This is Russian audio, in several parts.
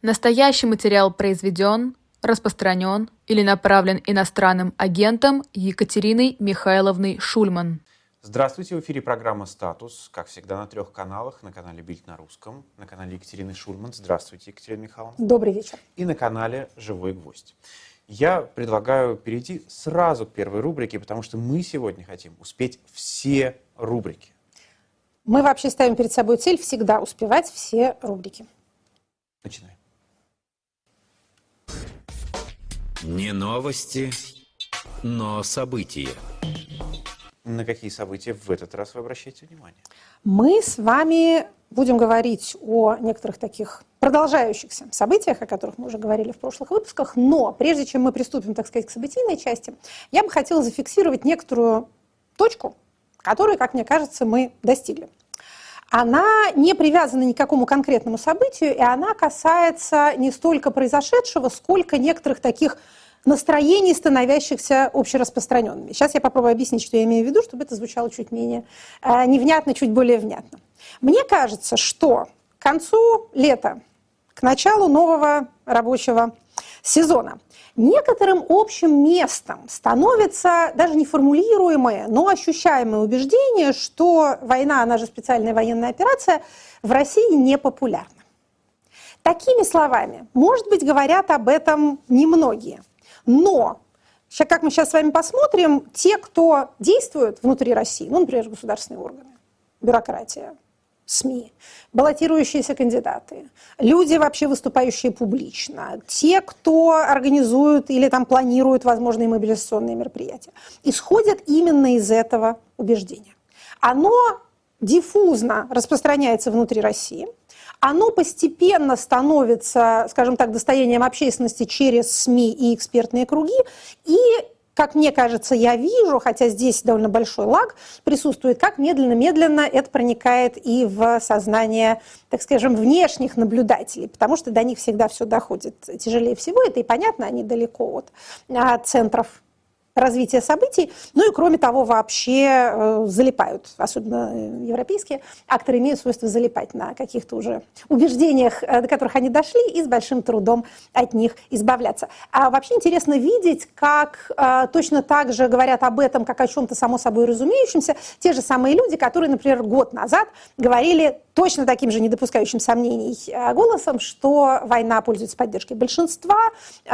Настоящий материал произведен, распространен или направлен иностранным агентом Екатериной Михайловной Шульман. Здравствуйте, в эфире программа «Статус», как всегда, на трех каналах. На канале «Бильд на русском», на канале Екатерины Шульман. Здравствуйте, Екатерина Михайловна. Добрый вечер. И на канале «Живой гвоздь». Я предлагаю перейти сразу к первой рубрике, потому что мы сегодня хотим успеть все рубрики. Мы вообще ставим перед собой цель всегда успевать все рубрики. Начинаем. Не новости, но события. На какие события в этот раз вы обращаете внимание? Мы с вами будем говорить о некоторых таких продолжающихся событиях, о которых мы уже говорили в прошлых выпусках. Но прежде чем мы приступим, так сказать, к событийной части, я бы хотела зафиксировать некоторую точку, которую, как мне кажется, мы достигли. Она не привязана ни к какому конкретному событию, и она касается не столько произошедшего, сколько некоторых таких настроений, становящихся общераспространенными. Сейчас я попробую объяснить, что я имею в виду, чтобы это звучало чуть менее э, невнятно, чуть более внятно. Мне кажется, что к концу лета, к началу нового рабочего сезона, некоторым общим местом становится даже неформулируемое, но ощущаемое убеждение, что война, она же специальная военная операция, в России не популярна. Такими словами, может быть, говорят об этом немногие. Но, как мы сейчас с вами посмотрим, те, кто действует внутри России, ну, например, государственные органы, бюрократия, СМИ, баллотирующиеся кандидаты, люди, вообще выступающие публично, те, кто организуют или там планируют возможные мобилизационные мероприятия, исходят именно из этого убеждения. Оно диффузно распространяется внутри России – оно постепенно становится, скажем так, достоянием общественности через СМИ и экспертные круги, и как мне кажется, я вижу, хотя здесь довольно большой лаг присутствует, как медленно-медленно это проникает и в сознание, так скажем, внешних наблюдателей, потому что до них всегда все доходит тяжелее всего. Это и понятно, они далеко от а, центров развития событий. Ну и кроме того, вообще э, залипают, особенно э, европейские акторы имеют свойство залипать на каких-то уже убеждениях, э, до которых они дошли, и с большим трудом от них избавляться. А вообще интересно видеть, как точно так же говорят об этом, как о чем-то само собой разумеющемся, те же самые люди, которые, например, год назад говорили точно таким же недопускающим сомнений голосом, что война пользуется поддержкой большинства,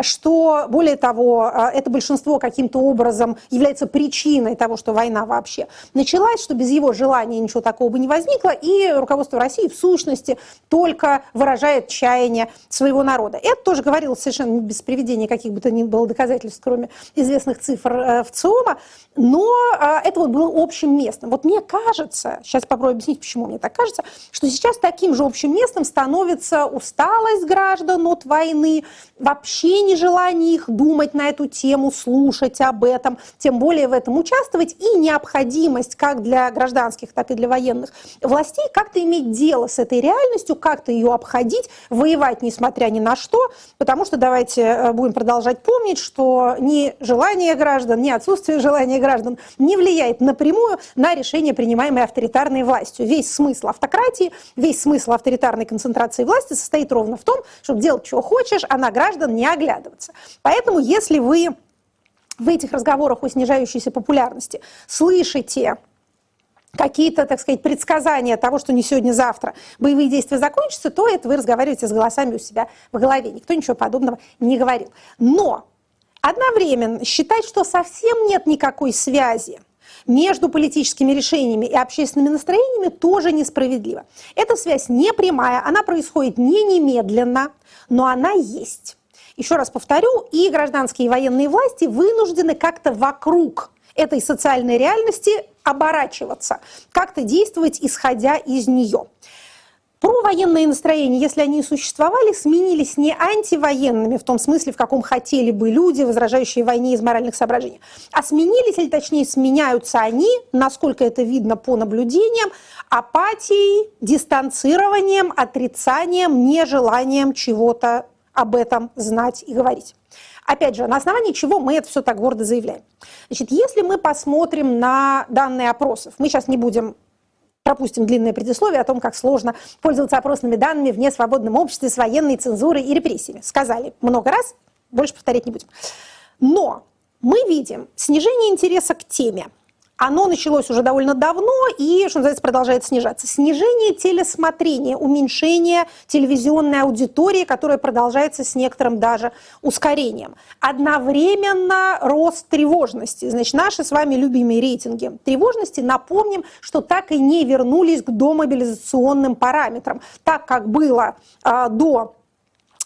что, более того, это большинство каким-то образом является причиной того, что война вообще началась, что без его желания ничего такого бы не возникло, и руководство России в сущности только выражает чаяние своего народа. Это тоже говорилось совершенно без приведения каких бы то ни было доказательств, кроме известных цифр э, в ЦИОМа, но э, это вот было общим местом. Вот мне кажется, сейчас попробую объяснить, почему мне так кажется, что сейчас таким же общим местом становится усталость граждан от войны, вообще нежелание их думать на эту тему, слушать об этом, тем более в этом участвовать, и необходимость как для гражданских, так и для военных властей как-то иметь дело с этой реальностью, как-то ее обходить, воевать несмотря ни на что, потому что давайте э, будем продолжать помнить, что ни желание граждан, ни отсутствие желания граждан не влияет напрямую на решение, принимаемое авторитарной властью. Весь смысл автократии, весь смысл авторитарной концентрации власти состоит ровно в том, чтобы делать, что хочешь, а на граждан не оглядываться. Поэтому, если вы в этих разговорах о снижающейся популярности слышите какие-то, так сказать, предсказания того, что не сегодня-завтра боевые действия закончатся, то это вы разговариваете с голосами у себя в голове. Никто ничего подобного не говорил. Но одновременно считать, что совсем нет никакой связи между политическими решениями и общественными настроениями тоже несправедливо. Эта связь не прямая, она происходит не немедленно, но она есть. Еще раз повторю, и гражданские и военные власти вынуждены как-то вокруг этой социальной реальности оборачиваться, как-то действовать, исходя из нее. Провоенные настроения, если они и существовали, сменились не антивоенными, в том смысле, в каком хотели бы люди, возражающие войне из моральных соображений, а сменились, или точнее сменяются они, насколько это видно по наблюдениям, апатией, дистанцированием, отрицанием, нежеланием чего-то об этом знать и говорить. Опять же, на основании чего мы это все так гордо заявляем? Значит, если мы посмотрим на данные опросов, мы сейчас не будем пропустим длинное предисловие о том, как сложно пользоваться опросными данными в несвободном обществе с военной цензурой и репрессиями. Сказали много раз, больше повторять не будем. Но мы видим снижение интереса к теме – оно началось уже довольно давно и, что называется, продолжает снижаться. Снижение телесмотрения, уменьшение телевизионной аудитории, которая продолжается с некоторым даже ускорением. Одновременно рост тревожности. Значит, наши с вами любимые рейтинги тревожности, напомним, что так и не вернулись к домобилизационным параметрам. Так как было а, до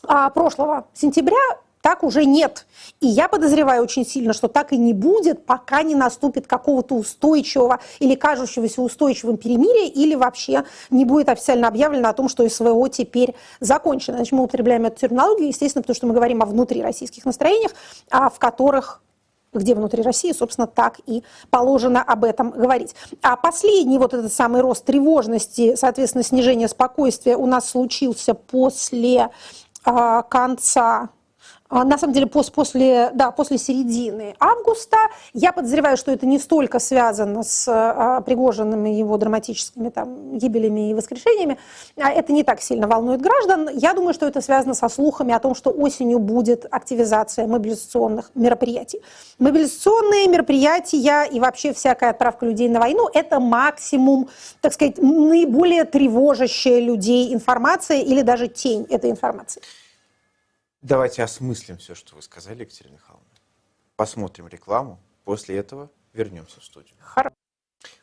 а, прошлого сентября, так уже нет. И я подозреваю очень сильно, что так и не будет, пока не наступит какого-то устойчивого или кажущегося устойчивым перемирия, или вообще не будет официально объявлено о том, что СВО теперь закончено. Значит, мы употребляем эту терминологию, естественно, потому что мы говорим о внутрироссийских настроениях, а в которых где внутри России, собственно, так и положено об этом говорить. А последний вот этот самый рост тревожности, соответственно, снижение спокойствия у нас случился после а, конца на самом деле после, да, после середины августа. Я подозреваю, что это не столько связано с а, Пригожиными его драматическими там, гибелями и воскрешениями. А это не так сильно волнует граждан. Я думаю, что это связано со слухами о том, что осенью будет активизация мобилизационных мероприятий. Мобилизационные мероприятия и вообще всякая отправка людей на войну – это максимум, так сказать, наиболее тревожащая людей информация или даже тень этой информации. Давайте осмыслим все, что вы сказали, Екатерина Михайловна. Посмотрим рекламу. После этого вернемся в студию. Хорошо.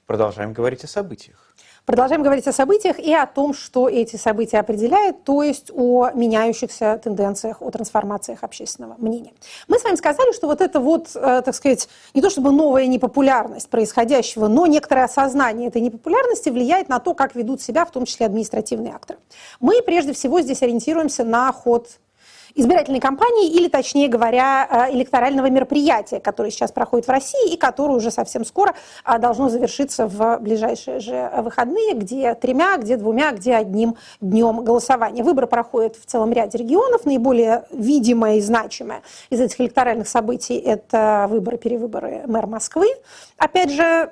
Продолжаем говорить о событиях. Продолжаем говорить о событиях и о том, что эти события определяют, то есть о меняющихся тенденциях, о трансформациях общественного мнения. Мы с вами сказали, что вот это вот, э, так сказать, не то чтобы новая непопулярность происходящего, но некоторое осознание этой непопулярности влияет на то, как ведут себя, в том числе административные акторы. Мы прежде всего здесь ориентируемся на ход избирательной кампании или, точнее говоря, э, электорального мероприятия, которое сейчас проходит в России и которое уже совсем скоро э, должно завершиться в ближайшие же выходные, где тремя, где двумя, где одним днем голосования. Выборы проходят в целом ряде регионов. Наиболее видимое и значимое из этих электоральных событий – это выборы-перевыборы мэра Москвы. Опять же,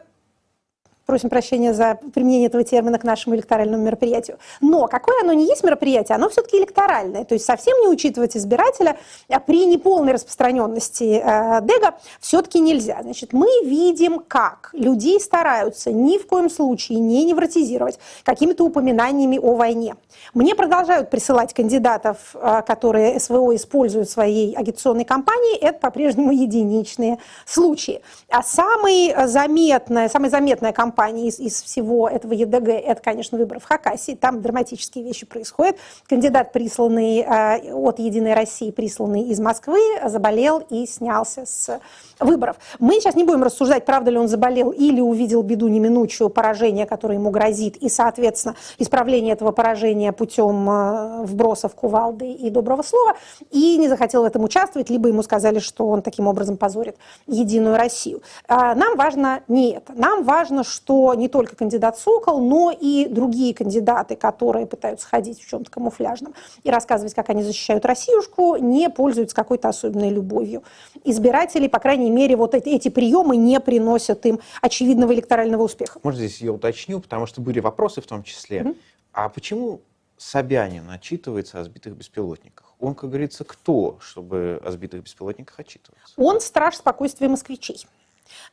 Просим прощения за применение этого термина к нашему электоральному мероприятию. Но какое оно не есть мероприятие, оно все-таки электоральное. То есть совсем не учитывать избирателя а при неполной распространенности э, ДЭГа все-таки нельзя. Значит, мы видим, как людей стараются ни в коем случае не невротизировать какими-то упоминаниями о войне. Мне продолжают присылать кандидатов, э, которые СВО используют в своей агитационной кампании. Это по-прежнему единичные случаи. А самый заметная, самая заметная кампания кампании из, из всего этого ЕДГ, это, конечно, выборы в Хакасии. Там драматические вещи происходят. Кандидат, присланный э, от «Единой России», присланный из Москвы, заболел и снялся с выборов. Мы сейчас не будем рассуждать, правда ли он заболел или увидел беду неминучую, поражение, которое ему грозит, и, соответственно, исправление этого поражения путем э, вбросов кувалды и доброго слова, и не захотел в этом участвовать, либо ему сказали, что он таким образом позорит Единую Россию. А, нам важно не это. Нам важно, что не только кандидат Сокол, но и другие кандидаты, которые пытаются ходить в чем-то камуфляжном и рассказывать, как они защищают Россиюшку, не пользуются какой-то особенной любовью. Избиратели, по крайней мере, вот эти, эти приемы не приносят им очевидного электорального успеха. Может, здесь я уточню, потому что были вопросы в том числе. Mm-hmm. А почему Собянин отчитывается о сбитых беспилотниках? Он, как говорится, кто, чтобы о сбитых беспилотниках отчитываться? Он страж спокойствия москвичей.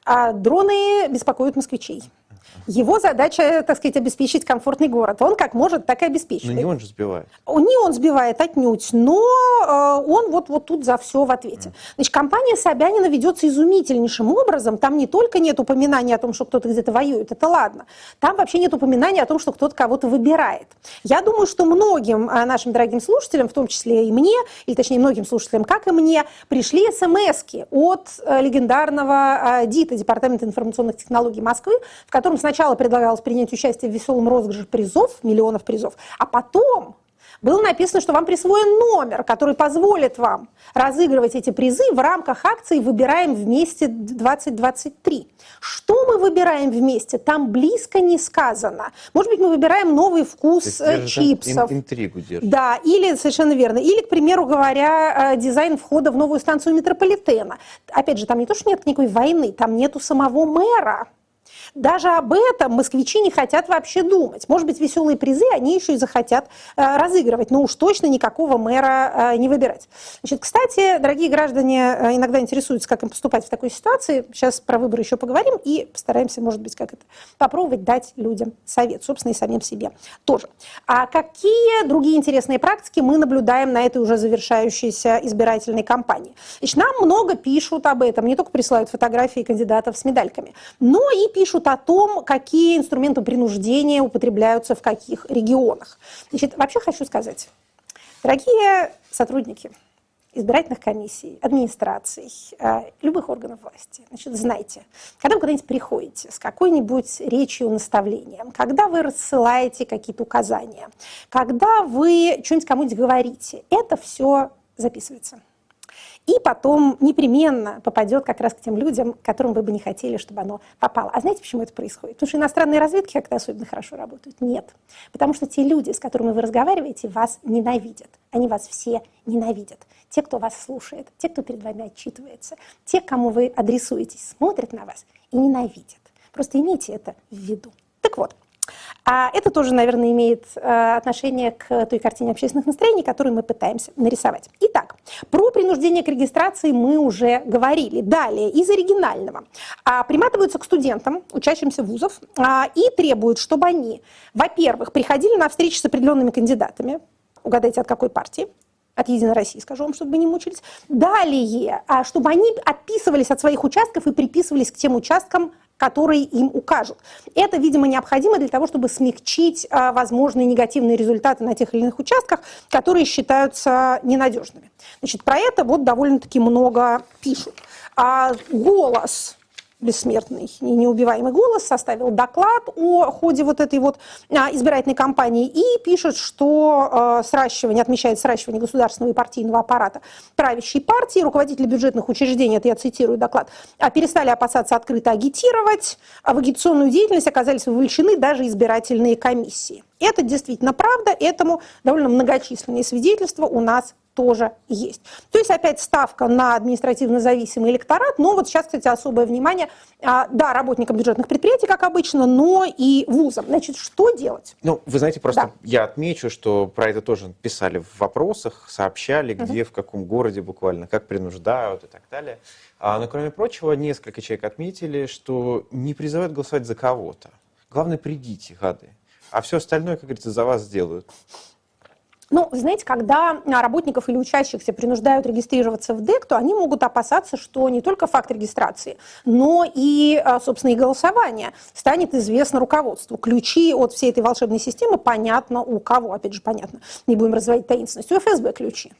А дроны беспокоят москвичей. Его задача, так сказать, обеспечить комфортный город. Он как может, так и обеспечивает. Но не он же сбивает. Не он сбивает отнюдь, но э, он вот, вот тут за все в ответе. Значит, компания Собянина ведется изумительнейшим образом. Там не только нет упоминания о том, что кто-то где-то воюет, это ладно. Там вообще нет упоминания о том, что кто-то кого-то выбирает. Я думаю, что многим э, нашим дорогим слушателям, в том числе и мне, или точнее многим слушателям, как и мне, пришли смс от э, легендарного ДИТа, Департамента информационных технологий Москвы, в котором сначала предлагалось принять участие в веселом розыгрыше призов, миллионов призов, а потом было написано, что вам присвоен номер, который позволит вам разыгрывать эти призы в рамках акции «Выбираем вместе 2023». Что мы выбираем вместе? Там близко не сказано. Может быть, мы выбираем новый вкус э, чипсов. интригу держит. Да, или, совершенно верно. Или, к примеру говоря, э, дизайн входа в новую станцию метрополитена. Опять же, там не то, что нет никакой войны, там нету самого мэра. Даже об этом москвичи не хотят вообще думать. Может быть, веселые призы они еще и захотят э, разыгрывать, но уж точно никакого мэра э, не выбирать. Значит, кстати, дорогие граждане э, иногда интересуются, как им поступать в такой ситуации. Сейчас про выборы еще поговорим и постараемся, может быть, как это попробовать дать людям совет, собственно, и самим себе тоже. А какие другие интересные практики мы наблюдаем на этой уже завершающейся избирательной кампании? Значит, нам много пишут об этом, не только присылают фотографии кандидатов с медальками, но и пишут о том, какие инструменты принуждения употребляются в каких регионах. Значит, вообще хочу сказать, дорогие сотрудники, избирательных комиссий, администраций, э, любых органов власти. Значит, знайте, когда вы куда-нибудь приходите с какой-нибудь речью, наставлением, когда вы рассылаете какие-то указания, когда вы что-нибудь кому-нибудь говорите, это все записывается и потом непременно попадет как раз к тем людям, которым вы бы не хотели, чтобы оно попало. А знаете, почему это происходит? Потому что иностранные разведки как-то особенно хорошо работают? Нет. Потому что те люди, с которыми вы разговариваете, вас ненавидят. Они вас все ненавидят. Те, кто вас слушает, те, кто перед вами отчитывается, те, кому вы адресуетесь, смотрят на вас и ненавидят. Просто имейте это в виду. Так вот, а это тоже, наверное, имеет э, отношение к той картине общественных настроений, которую мы пытаемся нарисовать. Итак, про принуждение к регистрации мы уже говорили. Далее, из оригинального. А, приматываются к студентам, учащимся вузов, а, и требуют, чтобы они, во-первых, приходили на встречи с определенными кандидатами, угадайте, от какой партии, от Единой России, скажу вам, чтобы вы не мучились. Далее, а, чтобы они отписывались от своих участков и приписывались к тем участкам, которые им укажут. Это, видимо, необходимо для того, чтобы смягчить а, возможные негативные результаты на тех или иных участках, которые считаются ненадежными. Значит, про это вот довольно-таки много пишут. А голос бессмертный и неубиваемый голос составил доклад о ходе вот этой вот а, избирательной кампании и пишет, что э, сращивание, отмечает сращивание государственного и партийного аппарата правящей партии, руководители бюджетных учреждений, это я цитирую доклад, а, перестали опасаться открыто агитировать, а в агитационную деятельность оказались вовлечены даже избирательные комиссии. Это действительно правда, этому довольно многочисленные свидетельства у нас тоже есть. То есть опять ставка на административно зависимый электорат, но вот сейчас, кстати, особое внимание, а, да, работникам бюджетных предприятий, как обычно, но и вузам. Значит, что делать? Ну, вы знаете, просто да. я отмечу, что про это тоже писали в вопросах, сообщали, где, угу. в каком городе буквально, как принуждают и так далее. А, но, кроме прочего, несколько человек отметили, что не призывают голосовать за кого-то. Главное, придите, гады. А все остальное, как говорится, за вас сделают. Ну, знаете, когда работников или учащихся принуждают регистрироваться в ДЭК, то они могут опасаться, что не только факт регистрации, но и, а, собственно, и голосование станет известно руководству. Ключи от всей этой волшебной системы понятно у кого, опять же, понятно, не будем разводить таинственность, у ФСБ ключи.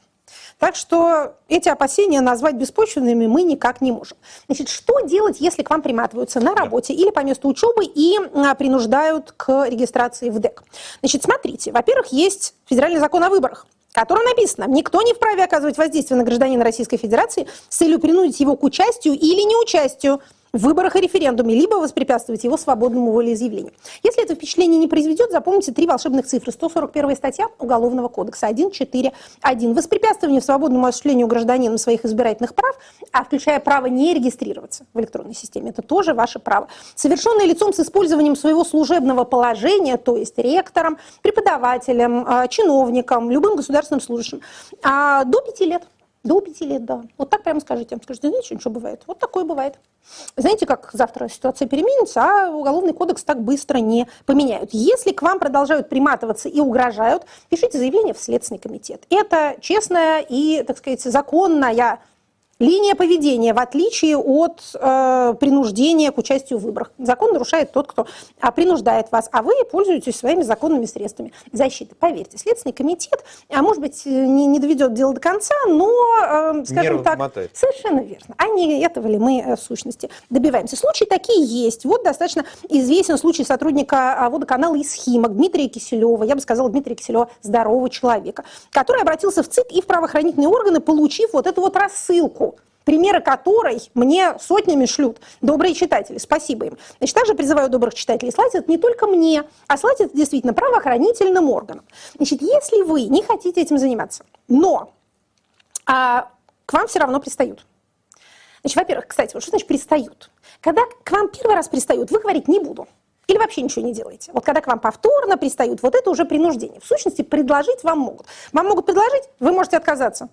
Так что эти опасения назвать беспочвенными мы никак не можем. Значит, что делать, если к вам приматываются на работе или по месту учебы и а, принуждают к регистрации в ДЭК? Значит, смотрите, во-первых, есть федеральный закон о выборах в котором написано, никто не вправе оказывать воздействие на гражданина Российской Федерации с целью принудить его к участию или неучастию в выборах и референдуме, либо воспрепятствовать его свободному волеизъявлению. Если это впечатление не произведет, запомните три волшебных цифры. 141 статья Уголовного кодекса 1.4.1. Воспрепятствование свободному осуществлению гражданина своих избирательных прав, а включая право не регистрироваться в электронной системе, это тоже ваше право. Совершенное лицом с использованием своего служебного положения, то есть ректором, преподавателем, а, чиновником, любым государственным служащим, а, до пяти лет. До пяти лет, да. Вот так прямо скажите. Скажите, знаете, что бывает? Вот такое бывает. Знаете, как завтра ситуация переменится, а уголовный кодекс так быстро не поменяют. Если к вам продолжают приматываться и угрожают, пишите заявление в Следственный комитет. Это честная и, так сказать, законная Линия поведения, в отличие от э, принуждения к участию в выборах. Закон нарушает тот, кто а, принуждает вас, а вы пользуетесь своими законными средствами защиты. Поверьте, Следственный комитет, а может быть, не, не доведет дело до конца, но, э, скажем Нервы так, мотает. совершенно верно. А не этого ли мы э, в сущности добиваемся? Случаи такие есть. Вот достаточно известен случай сотрудника а, водоканала из Химок Дмитрия Киселева, я бы сказала, Дмитрия Киселева, здорового человека, который обратился в ЦИК и в правоохранительные органы, получив вот эту вот рассылку примеры которой мне сотнями шлют добрые читатели. Спасибо им. Значит, также призываю добрых читателей слать это не только мне, а слать это действительно правоохранительным органам. Значит, если вы не хотите этим заниматься, но а, к вам все равно пристают, Значит, во-первых, кстати, вот что значит пристают? Когда к вам первый раз пристают, вы говорить не буду. Или вообще ничего не делаете. Вот когда к вам повторно пристают, вот это уже принуждение. В сущности, предложить вам могут. Вам могут предложить, вы можете отказаться.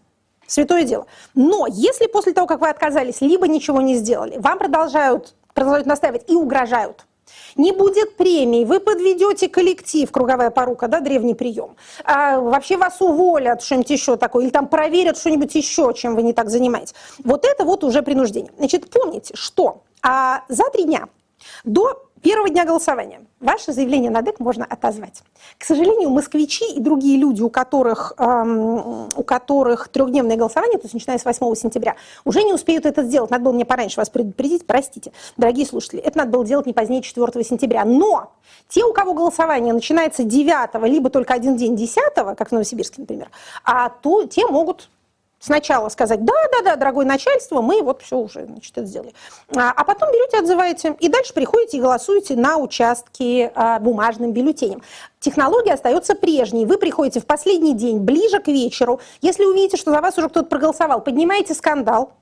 Святое дело. Но если после того, как вы отказались, либо ничего не сделали, вам продолжают, продолжают настаивать и угрожают, не будет премии, вы подведете коллектив, круговая порука, да, древний прием. А вообще вас уволят, что-нибудь еще такое, или там проверят что-нибудь еще, чем вы не так занимаетесь. Вот это вот уже принуждение. Значит, помните, что а, за три дня до первого дня голосования ваше заявление на ДЭК можно отозвать. К сожалению, москвичи и другие люди, у которых, эм, у которых трехдневное голосование, то есть начиная с 8 сентября, уже не успеют это сделать. Надо было мне пораньше вас предупредить, простите, дорогие слушатели. Это надо было делать не позднее 4 сентября. Но те, у кого голосование начинается 9 либо только один день 10 как в Новосибирске, например, а то те могут Сначала сказать, да, да, да, дорогое начальство, мы вот все уже значит, это сделали. А, а потом берете, отзываете, и дальше приходите и голосуете на участке а, бумажным бюллетенем. Технология остается прежней. Вы приходите в последний день, ближе к вечеру. Если увидите, что за вас уже кто-то проголосовал, поднимаете скандал.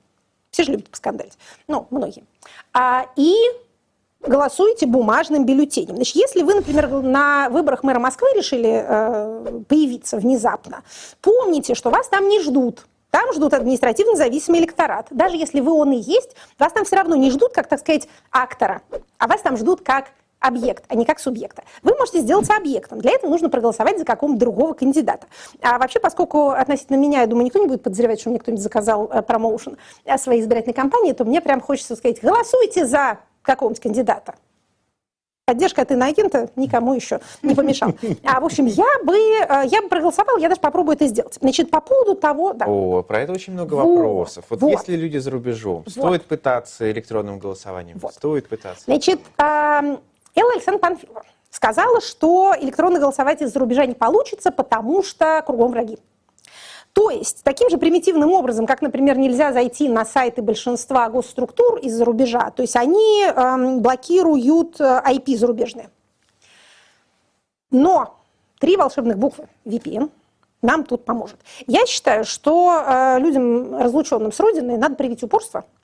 Все же любят поскандалить. Ну, многие. А, и голосуете бумажным бюллетенем. Значит, если вы, например, на выборах мэра Москвы решили э, появиться внезапно, помните, что вас там не ждут. Там ждут административно зависимый электорат. Даже если вы он и есть, вас там все равно не ждут, как, так сказать, актора, а вас там ждут как объект, а не как субъекта. Вы можете сделаться объектом. Для этого нужно проголосовать за какого-то другого кандидата. А вообще, поскольку относительно меня, я думаю, никто не будет подозревать, что мне кто-нибудь заказал э, промоушен э, своей избирательной кампании, то мне прям хочется сказать, голосуйте за какого-нибудь кандидата. Поддержка от иноагента никому еще не помешала. А, в общем, я бы, э, я бы проголосовала, я даже попробую это сделать. Значит, по поводу того... Да. О, про это очень много вопросов. Вот, вот если люди за рубежом, вот. стоит пытаться электронным голосованием? Вот. Стоит пытаться? Значит, Элла Александровна Панфилова сказала, что электронно голосовать из-за рубежа не получится, потому что кругом враги. То есть таким же примитивным образом, как, например, нельзя зайти на сайты большинства госструктур из-за рубежа, то есть они э, блокируют IP э, зарубежные. Но три волшебных буквы VPN нам тут поможет. Я считаю, что э, людям, разлученным с Родиной, надо привить упорство –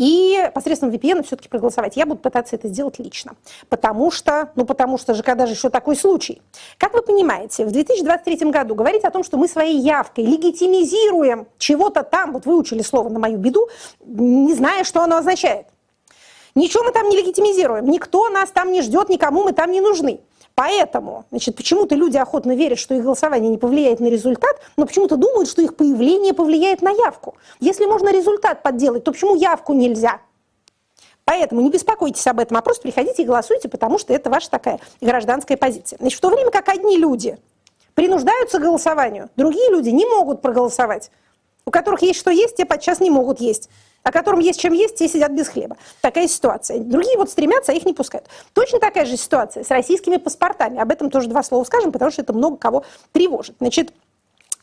и посредством VPN все-таки проголосовать. Я буду пытаться это сделать лично, потому что, ну потому что же когда же еще такой случай. Как вы понимаете, в 2023 году говорить о том, что мы своей явкой легитимизируем чего-то там, вот выучили слово на мою беду, не зная, что оно означает. Ничего мы там не легитимизируем, никто нас там не ждет, никому мы там не нужны. Поэтому, значит, почему-то люди охотно верят, что их голосование не повлияет на результат, но почему-то думают, что их появление повлияет на явку. Если можно результат подделать, то почему явку нельзя? Поэтому не беспокойтесь об этом, а просто приходите и голосуйте, потому что это ваша такая гражданская позиция. Значит, в то время как одни люди принуждаются к голосованию, другие люди не могут проголосовать. У которых есть что есть, те подчас не могут есть а которым есть чем есть, те сидят без хлеба. Такая ситуация. Другие вот стремятся, а их не пускают. Точно такая же ситуация с российскими паспортами. Об этом тоже два слова скажем, потому что это много кого тревожит. Значит,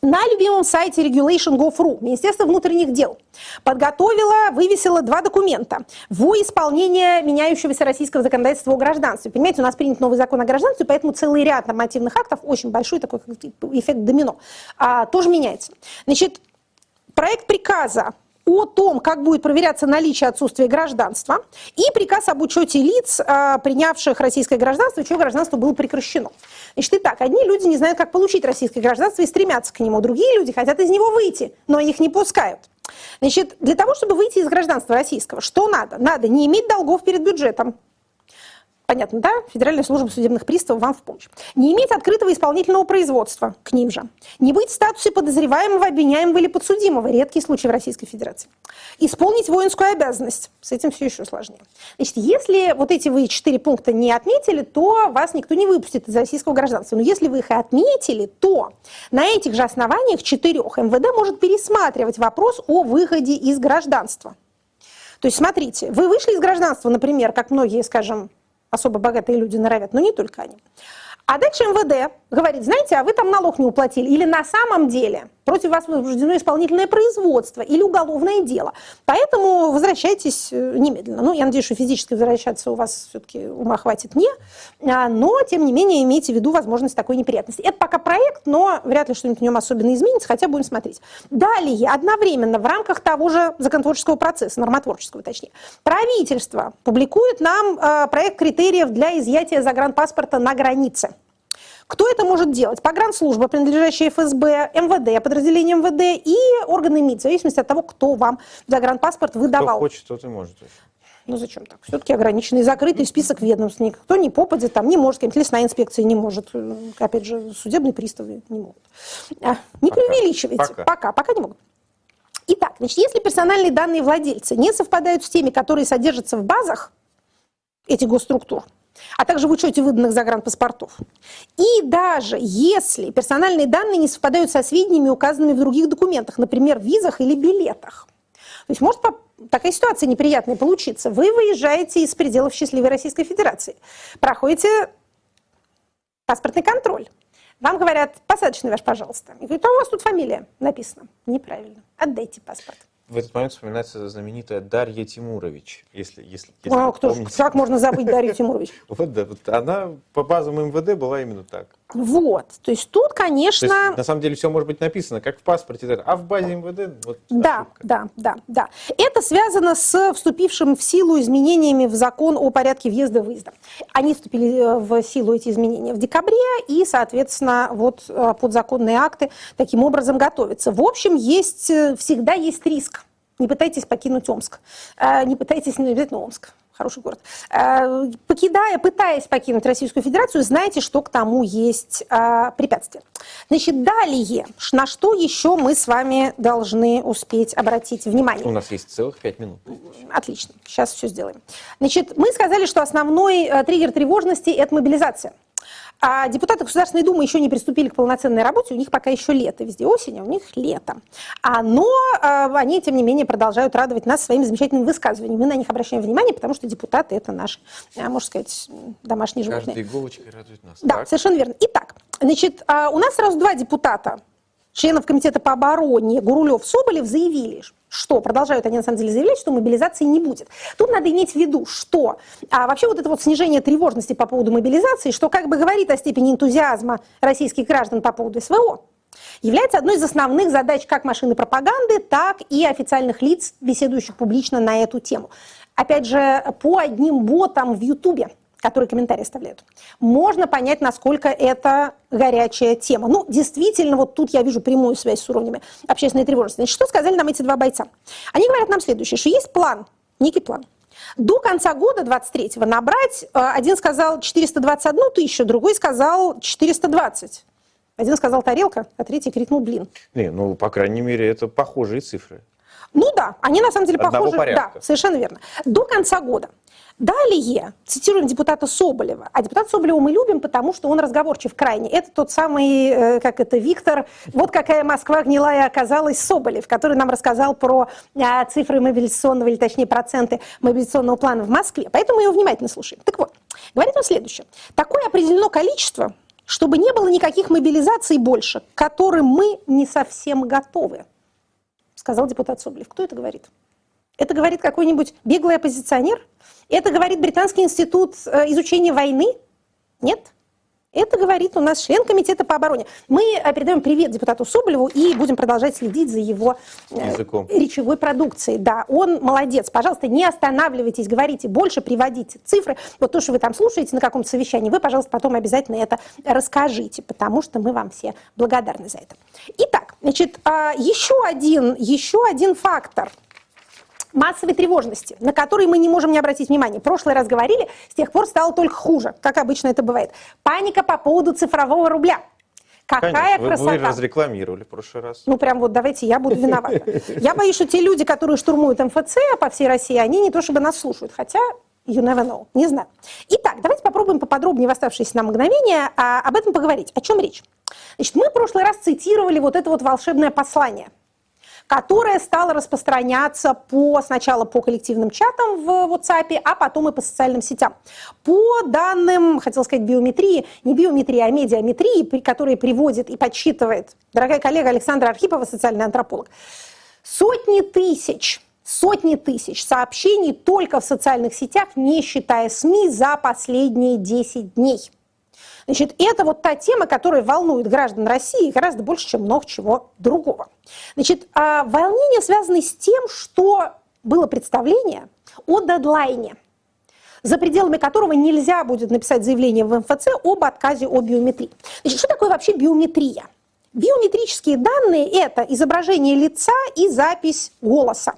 на любимом сайте regulation.gov.ru Министерство внутренних дел подготовило, вывесило два документа во исполнение меняющегося российского законодательства о гражданстве. Понимаете, у нас принят новый закон о гражданстве, поэтому целый ряд нормативных актов, очень большой такой эффект домино, а, тоже меняется. Значит, проект приказа о том, как будет проверяться наличие отсутствия гражданства, и приказ об учете лиц, а, принявших российское гражданство, чье гражданство было прекращено. Значит, и так, одни люди не знают, как получить российское гражданство и стремятся к нему, другие люди хотят из него выйти, но их не пускают. Значит, для того, чтобы выйти из гражданства российского, что надо? Надо не иметь долгов перед бюджетом, Понятно, да? Федеральная служба судебных приставов вам в помощь. Не иметь открытого исполнительного производства к ним же. Не быть в статусе подозреваемого, обвиняемого или подсудимого. Редкий случай в Российской Федерации. Исполнить воинскую обязанность. С этим все еще сложнее. Значит, если вот эти вы четыре пункта не отметили, то вас никто не выпустит из российского гражданства. Но если вы их и отметили, то на этих же основаниях четырех МВД может пересматривать вопрос о выходе из гражданства. То есть, смотрите, вы вышли из гражданства, например, как многие, скажем, особо богатые люди норовят, но не только они. А дальше МВД говорит, знаете, а вы там налог не уплатили. Или на самом деле против вас возбуждено исполнительное производство или уголовное дело. Поэтому возвращайтесь э, немедленно. Ну, я надеюсь, что физически возвращаться у вас все-таки ума хватит не, а, но, тем не менее, имейте в виду возможность такой неприятности. Это пока проект, но вряд ли что-нибудь в нем особенно изменится, хотя будем смотреть. Далее, одновременно в рамках того же законотворческого процесса, нормотворческого точнее, правительство публикует нам э, проект критериев для изъятия загранпаспорта на границе. Кто это может делать? Погранслужба, принадлежащая ФСБ, МВД, подразделение МВД и органы МИД, в зависимости от того, кто вам загранпаспорт выдавал. Кто хочет, тот и может. Ну зачем так? Все-таки ограниченный закрытый список ведомств. Никто не попадет, там не может, какая-нибудь лесная инспекция не может. Опять же, судебные приставы не могут. А, не пока. преувеличивайте. Пока. пока, пока не могут. Итак, значит, если персональные данные владельца не совпадают с теми, которые содержатся в базах этих госструктур, а также в учете выданных загранпаспортов. И даже если персональные данные не совпадают со сведениями, указанными в других документах, например, в визах или билетах. То есть может такая ситуация неприятная получиться. Вы выезжаете из пределов счастливой Российской Федерации, проходите паспортный контроль. Вам говорят, посадочный ваш, пожалуйста. И говорят, а у вас тут фамилия написана. Неправильно. Отдайте паспорт в этот момент вспоминается знаменитая Дарья Тимурович, если, если, если а, кто как можно забыть Дарью Тимурович? Вот да, вот она по базам МВД была именно так. Вот, то есть тут, конечно... есть, на самом деле все может быть написано, как в паспорте, а в базе МВД вот Да, ошибка. да, да, да. Это связано с вступившим в силу изменениями в закон о порядке въезда-выезда. Они вступили э, в силу, эти изменения, в декабре, и, соответственно, вот э, подзаконные акты таким образом готовятся. В общем, есть, э, всегда есть риск. Не пытайтесь покинуть Омск. Не пытайтесь, не обязательно Омск хороший город. Э, покидая, пытаясь покинуть Российскую Федерацию, знаете, что к тому есть э, препятствия. Значит, далее, на что еще мы с вами должны успеть обратить внимание? У нас есть целых пять минут. Отлично, сейчас все сделаем. Значит, мы сказали, что основной э, триггер тревожности – это мобилизация. А депутаты Государственной Думы еще не приступили к полноценной работе, у них пока еще лето, везде осень, а у них лето. А, но а, они, тем не менее, продолжают радовать нас своими замечательными высказываниями. Мы на них обращаем внимание, потому что депутаты – это наш, а, можно сказать, домашний животные. Каждая иголочка радует нас. Да, так. совершенно верно. Итак, значит, а, у нас сразу два депутата членов Комитета по обороне Гурулев, Соболев заявили, что продолжают они на самом деле заявлять, что мобилизации не будет. Тут надо иметь в виду, что а, вообще вот это вот снижение тревожности по поводу мобилизации, что как бы говорит о степени энтузиазма российских граждан по поводу СВО, является одной из основных задач как машины пропаганды, так и официальных лиц, беседующих публично на эту тему. Опять же, по одним ботам в Ютубе которые комментарии оставляют, можно понять, насколько это горячая тема. Ну, действительно, вот тут я вижу прямую связь с уровнями общественной тревожности. Значит, что сказали нам эти два бойца? Они говорят нам следующее, что есть план, некий план. До конца года, 23-го, набрать, э, один сказал 421 тысячу, другой сказал 420. Один сказал тарелка, а третий крикнул блин. Не, ну, по крайней мере, это похожие цифры. Ну да, они на самом деле Одного похожи. Порядка. Да, совершенно верно. До конца года. Далее, цитируем депутата Соболева. А депутата Соболева мы любим, потому что он разговорчив крайне. Это тот самый, э, как это, Виктор, вот какая Москва гнилая оказалась Соболев, который нам рассказал про а, цифры мобилизационного, или точнее проценты мобилизационного плана в Москве. Поэтому мы его внимательно слушаем. Так вот, говорит он следующее. Такое определено количество, чтобы не было никаких мобилизаций больше, к которым мы не совсем готовы, сказал депутат Соболев. Кто это говорит? Это говорит какой-нибудь беглый оппозиционер? Это говорит Британский институт э, изучения войны? Нет. Это говорит у нас член комитета по обороне. Мы э, передаем привет депутату Соболеву и будем продолжать следить за его э, Языком. речевой продукцией. Да, он молодец. Пожалуйста, не останавливайтесь, говорите больше, приводите цифры. Вот то, что вы там слушаете на каком-то совещании, вы, пожалуйста, потом обязательно это расскажите, потому что мы вам все благодарны за это. Итак, значит, а, еще один, еще один фактор – массовой тревожности, на который мы не можем не обратить внимания. В прошлый раз говорили, с тех пор стало только хуже, как обычно это бывает. Паника по поводу цифрового рубля. Какая Конечно, красота. Вы, вы разрекламировали в прошлый раз. Ну, прям вот давайте, я буду виновата. Я боюсь, что те люди, которые штурмуют МФЦ по всей России, они не то чтобы нас слушают, хотя you never know, не знаю. Итак, давайте попробуем поподробнее в оставшиеся нам мгновения а, об этом поговорить. О чем речь? Значит, мы в прошлый раз цитировали вот это вот волшебное послание – которая стала распространяться по, сначала по коллективным чатам в WhatsApp, а потом и по социальным сетям. По данным, хотел сказать, биометрии, не биометрии, а медиаметрии, которые приводит и подсчитывает дорогая коллега Александра Архипова, социальный антрополог, сотни тысяч сотни тысяч сообщений только в социальных сетях, не считая СМИ, за последние 10 дней. Значит, это вот та тема, которая волнует граждан России гораздо больше, чем много чего другого. Значит, а волнения связаны с тем, что было представление о дедлайне, за пределами которого нельзя будет написать заявление в МФЦ об отказе от биометрии. Значит, что такое вообще биометрия? Биометрические данные – это изображение лица и запись голоса.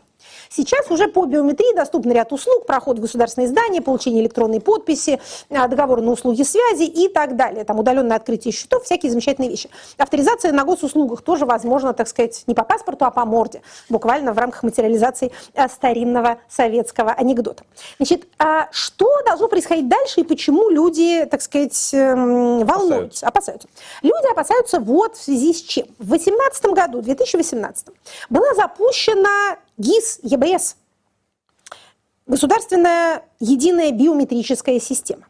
Сейчас уже по биометрии доступен ряд услуг, проход в государственные здания, получение электронной подписи, а, договор на услуги связи и так далее. Там удаленное открытие счетов, всякие замечательные вещи. Авторизация на госуслугах тоже возможно, так сказать, не по паспорту, а по морде, буквально в рамках материализации а, старинного советского анекдота. Значит, а что должно происходить дальше и почему люди, так сказать, эм, волнуются, опасаются? Люди опасаются вот в связи с чем. В 2018 году, в 2018, была запущена ГИС ЕБС. Государственная единая биометрическая система.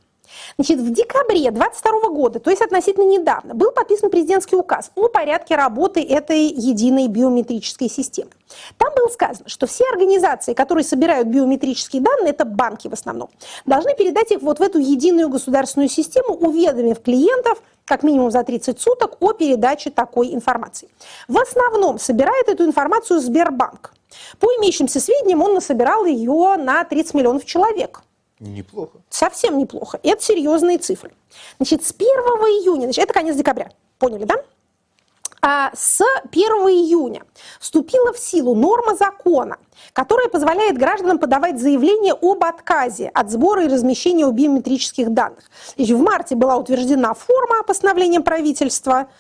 Значит, в декабре 2022 года, то есть относительно недавно, был подписан президентский указ о порядке работы этой единой биометрической системы. Там было сказано, что все организации, которые собирают биометрические данные, это банки в основном, должны передать их вот в эту единую государственную систему, уведомив клиентов как минимум за 30 суток о передаче такой информации. В основном собирает эту информацию Сбербанк. По имеющимся сведениям, он насобирал ее на 30 миллионов человек. Неплохо. Совсем неплохо. Это серьезные цифры. Значит, с 1 июня, значит, это конец декабря, поняли, да? А с 1 июня вступила в силу норма закона, которая позволяет гражданам подавать заявление об отказе от сбора и размещения биометрических данных. В марте была утверждена форма постановления правительства –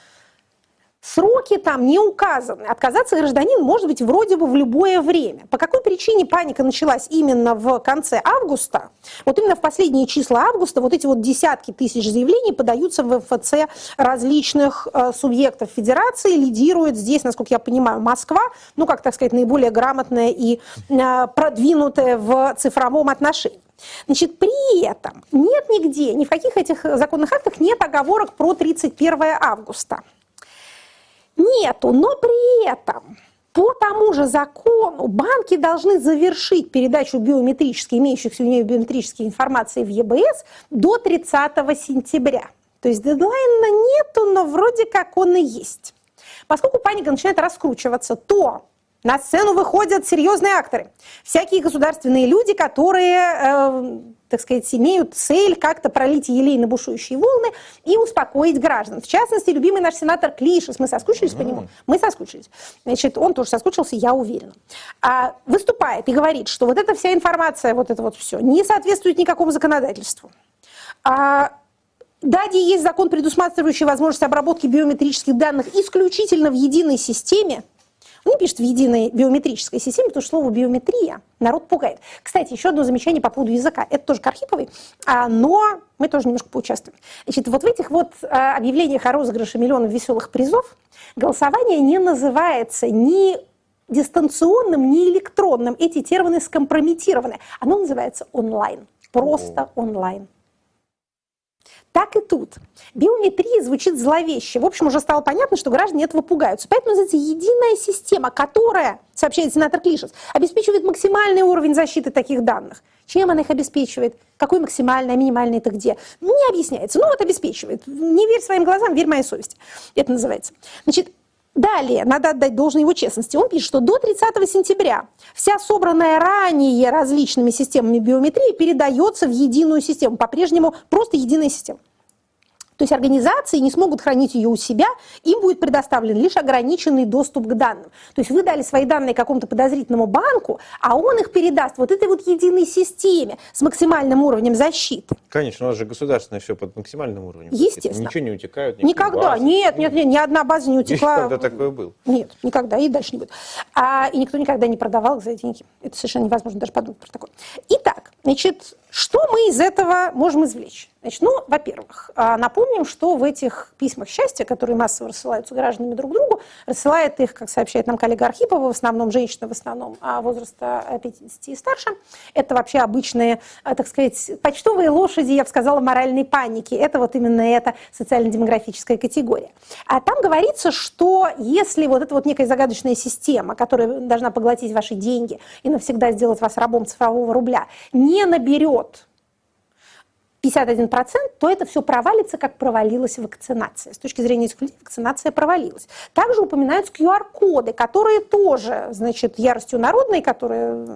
Сроки там не указаны. Отказаться гражданин может быть вроде бы в любое время. По какой причине паника началась именно в конце августа? Вот именно в последние числа августа вот эти вот десятки тысяч заявлений подаются в МФЦ различных э, субъектов федерации. Лидирует здесь, насколько я понимаю, Москва, ну, как так сказать, наиболее грамотная и э, продвинутая в цифровом отношении. Значит, при этом нет нигде, ни в каких этих законных актах нет оговорок про 31 августа. Нету, но при этом по тому же закону банки должны завершить передачу биометрической, имеющихся у нее биометрической информации в ЕБС до 30 сентября. То есть дедлайна нету, но вроде как он и есть. Поскольку паника начинает раскручиваться, то на сцену выходят серьезные акторы, всякие государственные люди, которые, э, так сказать, имеют цель как-то пролить елей на бушующие волны и успокоить граждан. В частности, любимый наш сенатор Клишес, мы соскучились mm-hmm. по нему? Мы соскучились. Значит, он тоже соскучился, я уверена. А, выступает и говорит, что вот эта вся информация, вот это вот все, не соответствует никакому законодательству. А, да, есть закон, предусматривающий возможность обработки биометрических данных исключительно в единой системе, он пишет в единой биометрической системе, потому что слово биометрия народ пугает. Кстати, еще одно замечание по поводу языка. Это тоже Кархиповый, а, но мы тоже немножко поучаствуем. Значит, вот в этих вот а, объявлениях о розыгрыше миллионов веселых призов голосование не называется ни дистанционным, ни электронным. Эти термины скомпрометированы. Оно называется онлайн. Просто онлайн. Так и тут. Биометрия звучит зловеще. В общем, уже стало понятно, что граждане этого пугаются. Поэтому, знаете, единая система, которая, сообщает сенатор Клишес, обеспечивает максимальный уровень защиты таких данных. Чем она их обеспечивает? Какой максимальный, а минимальный это где? Не объясняется. Ну вот обеспечивает. Не верь своим глазам, верь моей совести. Это называется. Значит, Далее, надо отдать должное его честности. Он пишет, что до 30 сентября вся собранная ранее различными системами биометрии передается в единую систему. По-прежнему просто единая система. То есть организации не смогут хранить ее у себя, им будет предоставлен лишь ограниченный доступ к данным. То есть вы дали свои данные какому-то подозрительному банку, а он их передаст вот этой вот единой системе с максимальным уровнем защиты. Конечно, у нас же государственное все под максимальным уровнем. Естественно. Ничего не утекают. Никогда. Базы. Нет, нет, нет, ни одна база не утекла. Никогда такое был. Нет, никогда. И дальше не будет. А, и никто никогда не продавал их за деньги. Это совершенно невозможно даже подумать про такое. Итак, значит, Что мы из этого можем извлечь? Значит, ну, во-первых, а, напомним, что в этих письмах счастья, которые массово рассылаются гражданами друг другу, рассылает их, как сообщает нам коллега Архипова, в основном женщины, в основном а возраста 50 и старше. Это вообще обычные, а, так сказать, почтовые лошади, я бы сказала, моральной паники. Это вот именно эта социально-демографическая категория. А там говорится, что если вот эта вот некая загадочная система, которая должна поглотить ваши деньги и навсегда сделать вас рабом цифрового рубля, не наберет 51%, то это все провалится, как провалилась вакцинация. С точки зрения людей вакцинация провалилась. Также упоминаются QR-коды, которые тоже, значит, яростью народной, которая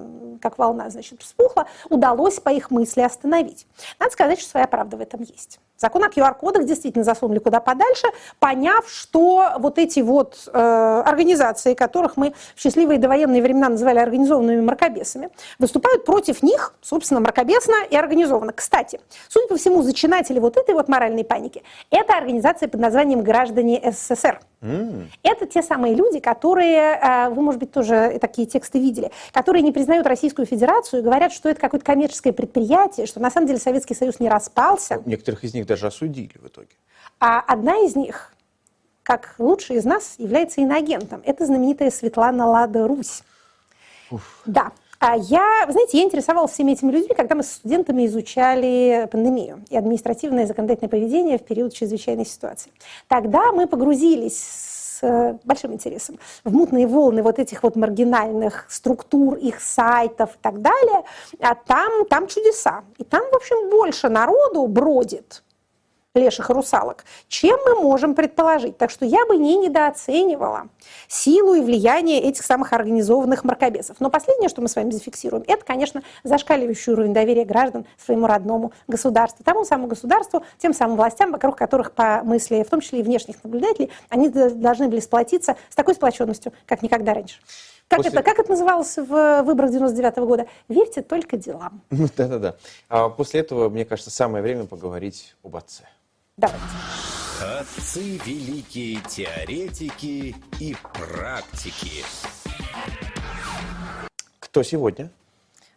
как волна, значит, вспухла, удалось, по их мысли, остановить. Надо сказать, что своя правда в этом есть. Закон о QR-кодах действительно засунули куда подальше, поняв, что вот эти вот э, организации, которых мы в счастливые довоенные времена называли организованными мракобесами, выступают против них, собственно, мракобесно и организованно. Кстати, судя по всему, зачинатели вот этой вот моральной паники – это организация под названием «Граждане СССР». Mm. Это те самые люди, которые, э, вы, может быть, тоже такие тексты видели, которые не признают Российскую Федерацию и говорят, что это какое-то коммерческое предприятие, что на самом деле Советский Союз не распался. Некоторых из них даже осудили в итоге. А одна из них, как лучший из нас, является иноагентом. Это знаменитая Светлана Лада Русь. Уф. Да. А я, вы знаете, я интересовалась всеми этими людьми, когда мы с студентами изучали пандемию и административное и законодательное поведение в период чрезвычайной ситуации. Тогда мы погрузились с э, большим интересом в мутные волны вот этих вот маргинальных структур, их сайтов и так далее. А там, там чудеса. И там, в общем, больше народу бродит леших и русалок, чем мы можем предположить. Так что я бы не недооценивала силу и влияние этих самых организованных мракобесов. Но последнее, что мы с вами зафиксируем, это, конечно, зашкаливающий уровень доверия граждан своему родному государству, тому самому государству, тем самым властям, вокруг которых, по мысли, в том числе и внешних наблюдателей, они должны были сплотиться с такой сплоченностью, как никогда раньше. Как, После... это, как это называлось в выборах 99 -го года? Верьте только делам. Да-да-да. А после этого, мне кажется, самое время поговорить об отце. Давайте. Отцы великие теоретики и практики. Кто сегодня?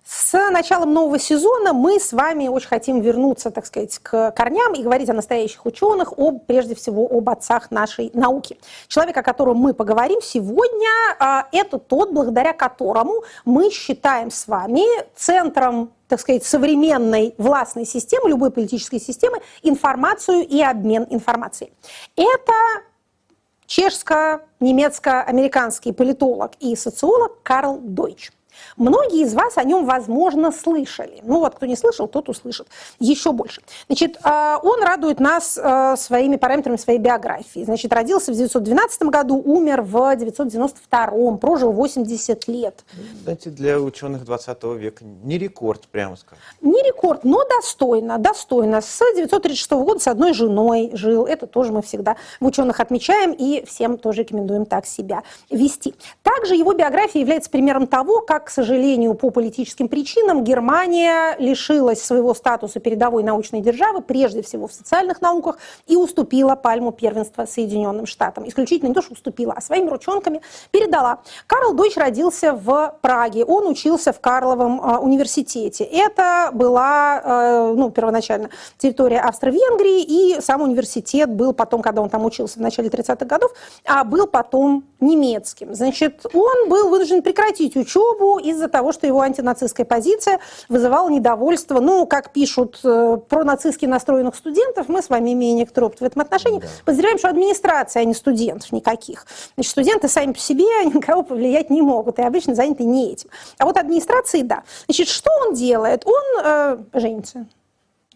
С началом нового сезона мы с вами очень хотим вернуться, так сказать, к корням и говорить о настоящих ученых, об, прежде всего об отцах нашей науки. Человек, о котором мы поговорим сегодня, а, это тот, благодаря которому мы считаем с вами центром так сказать, современной властной системы, любой политической системы, информацию и обмен информацией. Это чешско-немецко-американский политолог и социолог Карл Дойч. Многие из вас о нем, возможно, слышали. Ну вот, кто не слышал, тот услышит еще больше. Значит, а, он радует нас а, своими параметрами своей биографии. Значит, родился в 1912 году, умер в 1992, прожил 80 лет. Знаете, для ученых 20 века не рекорд, прямо скажем. Не рекорд, но достойно, достойно. С 1936 года с одной женой жил. Это тоже мы всегда в ученых отмечаем и всем тоже рекомендуем так себя вести. Также его биография является примером того, как, к сожалению, по политическим причинам Германия лишилась своего статуса передовой научной державы, прежде всего в социальных науках, и уступила пальму первенства Соединенным Штатам. Исключительно не то, что уступила, а своими ручонками передала. Карл Дойч родился в Праге. Он учился в Карловом э, университете. Это была, э, ну, первоначально территория Австро-Венгрии, и сам университет был потом, когда он там учился в начале 30-х годов, а был потом немецким. Значит, он был вынужден прекратить учебу из-за того, что его антинацистская позиция вызывала недовольство, ну, как пишут э, про нацистски настроенных студентов, мы с вами имеем некоторый опыт в этом отношении, да. подозреваем, что администрация, а не студентов никаких. Значит, студенты сами по себе никого повлиять не могут, и обычно заняты не этим. А вот администрации, да. Значит, что он делает? Он э, женится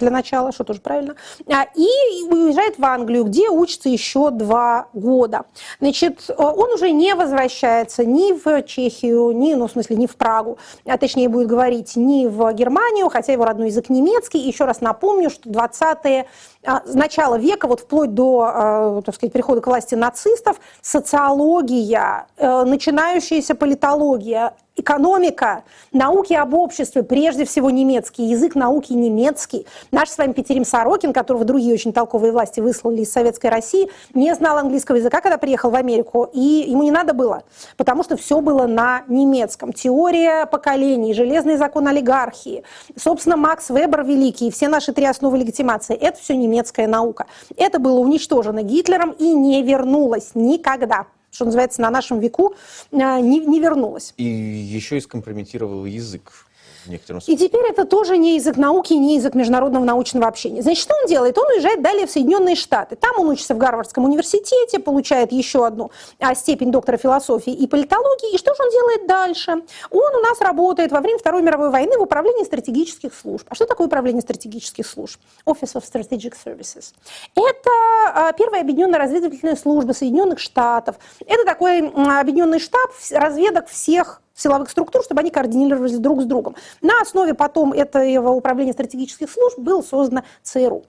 для начала, что тоже правильно, а, и уезжает в Англию, где учится еще два года. Значит, э, он уже не возвращается ни в Чехию, ни, ну, в смысле, ни в Прагу, а точнее будет говорить, ни в Германию, хотя его родной язык немецкий. Еще раз напомню, что 20-е, а, с начала века, вот вплоть до, э, так сказать, прихода к власти нацистов, социология, э, начинающаяся политология, экономика, науки об обществе, прежде всего немецкий, язык науки немецкий. Наш с вами Петерим Сорокин, которого другие очень толковые власти выслали из Советской России, не знал английского языка, когда приехал в Америку, и ему не надо было, потому что все было на немецком. Теория поколений, железный закон олигархии, собственно, Макс Вебер великий, все наши три основы легитимации, это все немецкая наука. Это было уничтожено Гитлером и не вернулось никогда что называется, на нашем веку э, не, не вернулась. И еще и скомпрометировал язык в некотором смысле. И теперь это тоже не язык науки, не язык международного научного общения. Значит, что он делает? Он уезжает далее в Соединенные Штаты. Там он учится в Гарвардском университете, получает еще одну а, степень доктора философии и политологии. И что же он делает дальше? Он у нас работает во время Второй мировой войны в управлении стратегических служб. А что такое управление стратегических служб? Office of Strategic Services. Это а, первая объединенная разведывательная служба Соединенных Штатов. Это такой объединенный штаб разведок всех силовых структур, чтобы они координировались друг с другом. На основе потом этого управления стратегических служб было создано ЦРУ.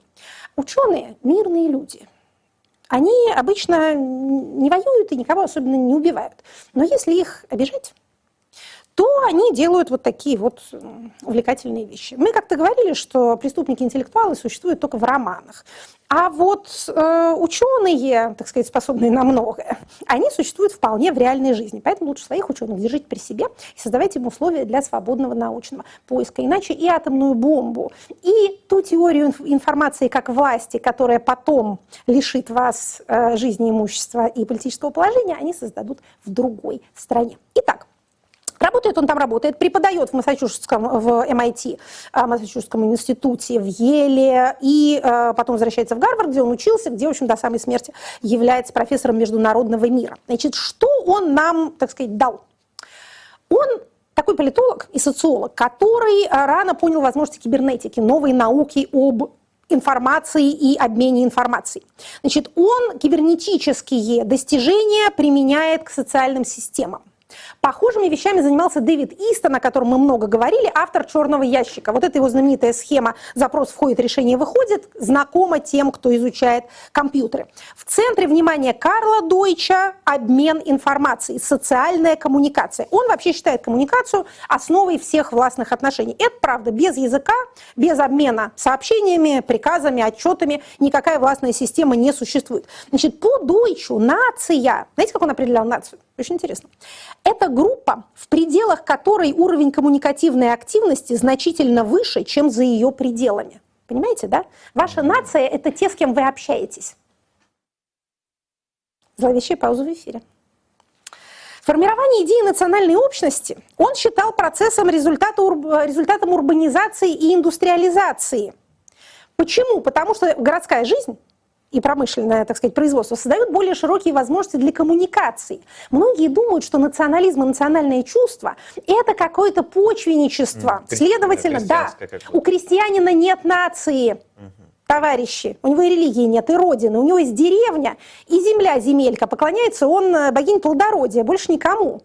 Ученые – мирные люди. Они обычно не воюют и никого особенно не убивают. Но если их обижать, то они делают вот такие вот увлекательные вещи. Мы как-то говорили, что преступники-интеллектуалы существуют только в романах. А вот э, ученые, так сказать, способные на многое, они существуют вполне в реальной жизни. Поэтому лучше своих ученых держите при себе и создавайте им условия для свободного научного поиска. Иначе и атомную бомбу, и ту теорию информации как власти, которая потом лишит вас э, жизни, имущества и политического положения, они создадут в другой стране. Итак, Работает он там, работает, преподает в Массачусетском, в MIT, а, Массачусетском институте, в Еле, и э, потом возвращается в Гарвард, где он учился, где, в общем, до самой смерти является профессором международного мира. Значит, что он нам, так сказать, дал? Он такой политолог и социолог, который рано понял возможности кибернетики, новой науки об информации и обмене информацией. Значит, он кибернетические достижения применяет к социальным системам. Похожими вещами занимался Дэвид Истон, о котором мы много говорили, автор «Черного ящика». Вот эта его знаменитая схема «Запрос входит, решение выходит» знакома тем, кто изучает компьютеры. В центре внимания Карла Дойча обмен информацией, социальная коммуникация. Он вообще считает коммуникацию основой всех властных отношений. Это правда, без языка, без обмена сообщениями, приказами, отчетами никакая властная система не существует. Значит, по Дойчу нация, знаете, как он определял нацию? Очень интересно. Это группа, в пределах которой уровень коммуникативной активности значительно выше, чем за ее пределами. Понимаете, да? Ваша нация – это те, с кем вы общаетесь. Зловещая пауза в эфире. Формирование идеи национальной общности он считал процессом результата, результатом урбанизации и индустриализации. Почему? Потому что городская жизнь и промышленное, так сказать, производство создают более широкие возможности для коммуникации. Многие думают, что национализм и национальное чувство – это какое-то почвенничество. Mm, Следовательно, да, у крестьянина нет нации. товарищи. У него и религии нет, и родины. У него есть деревня и земля, земелька. Поклоняется он э, богине плодородия, больше никому.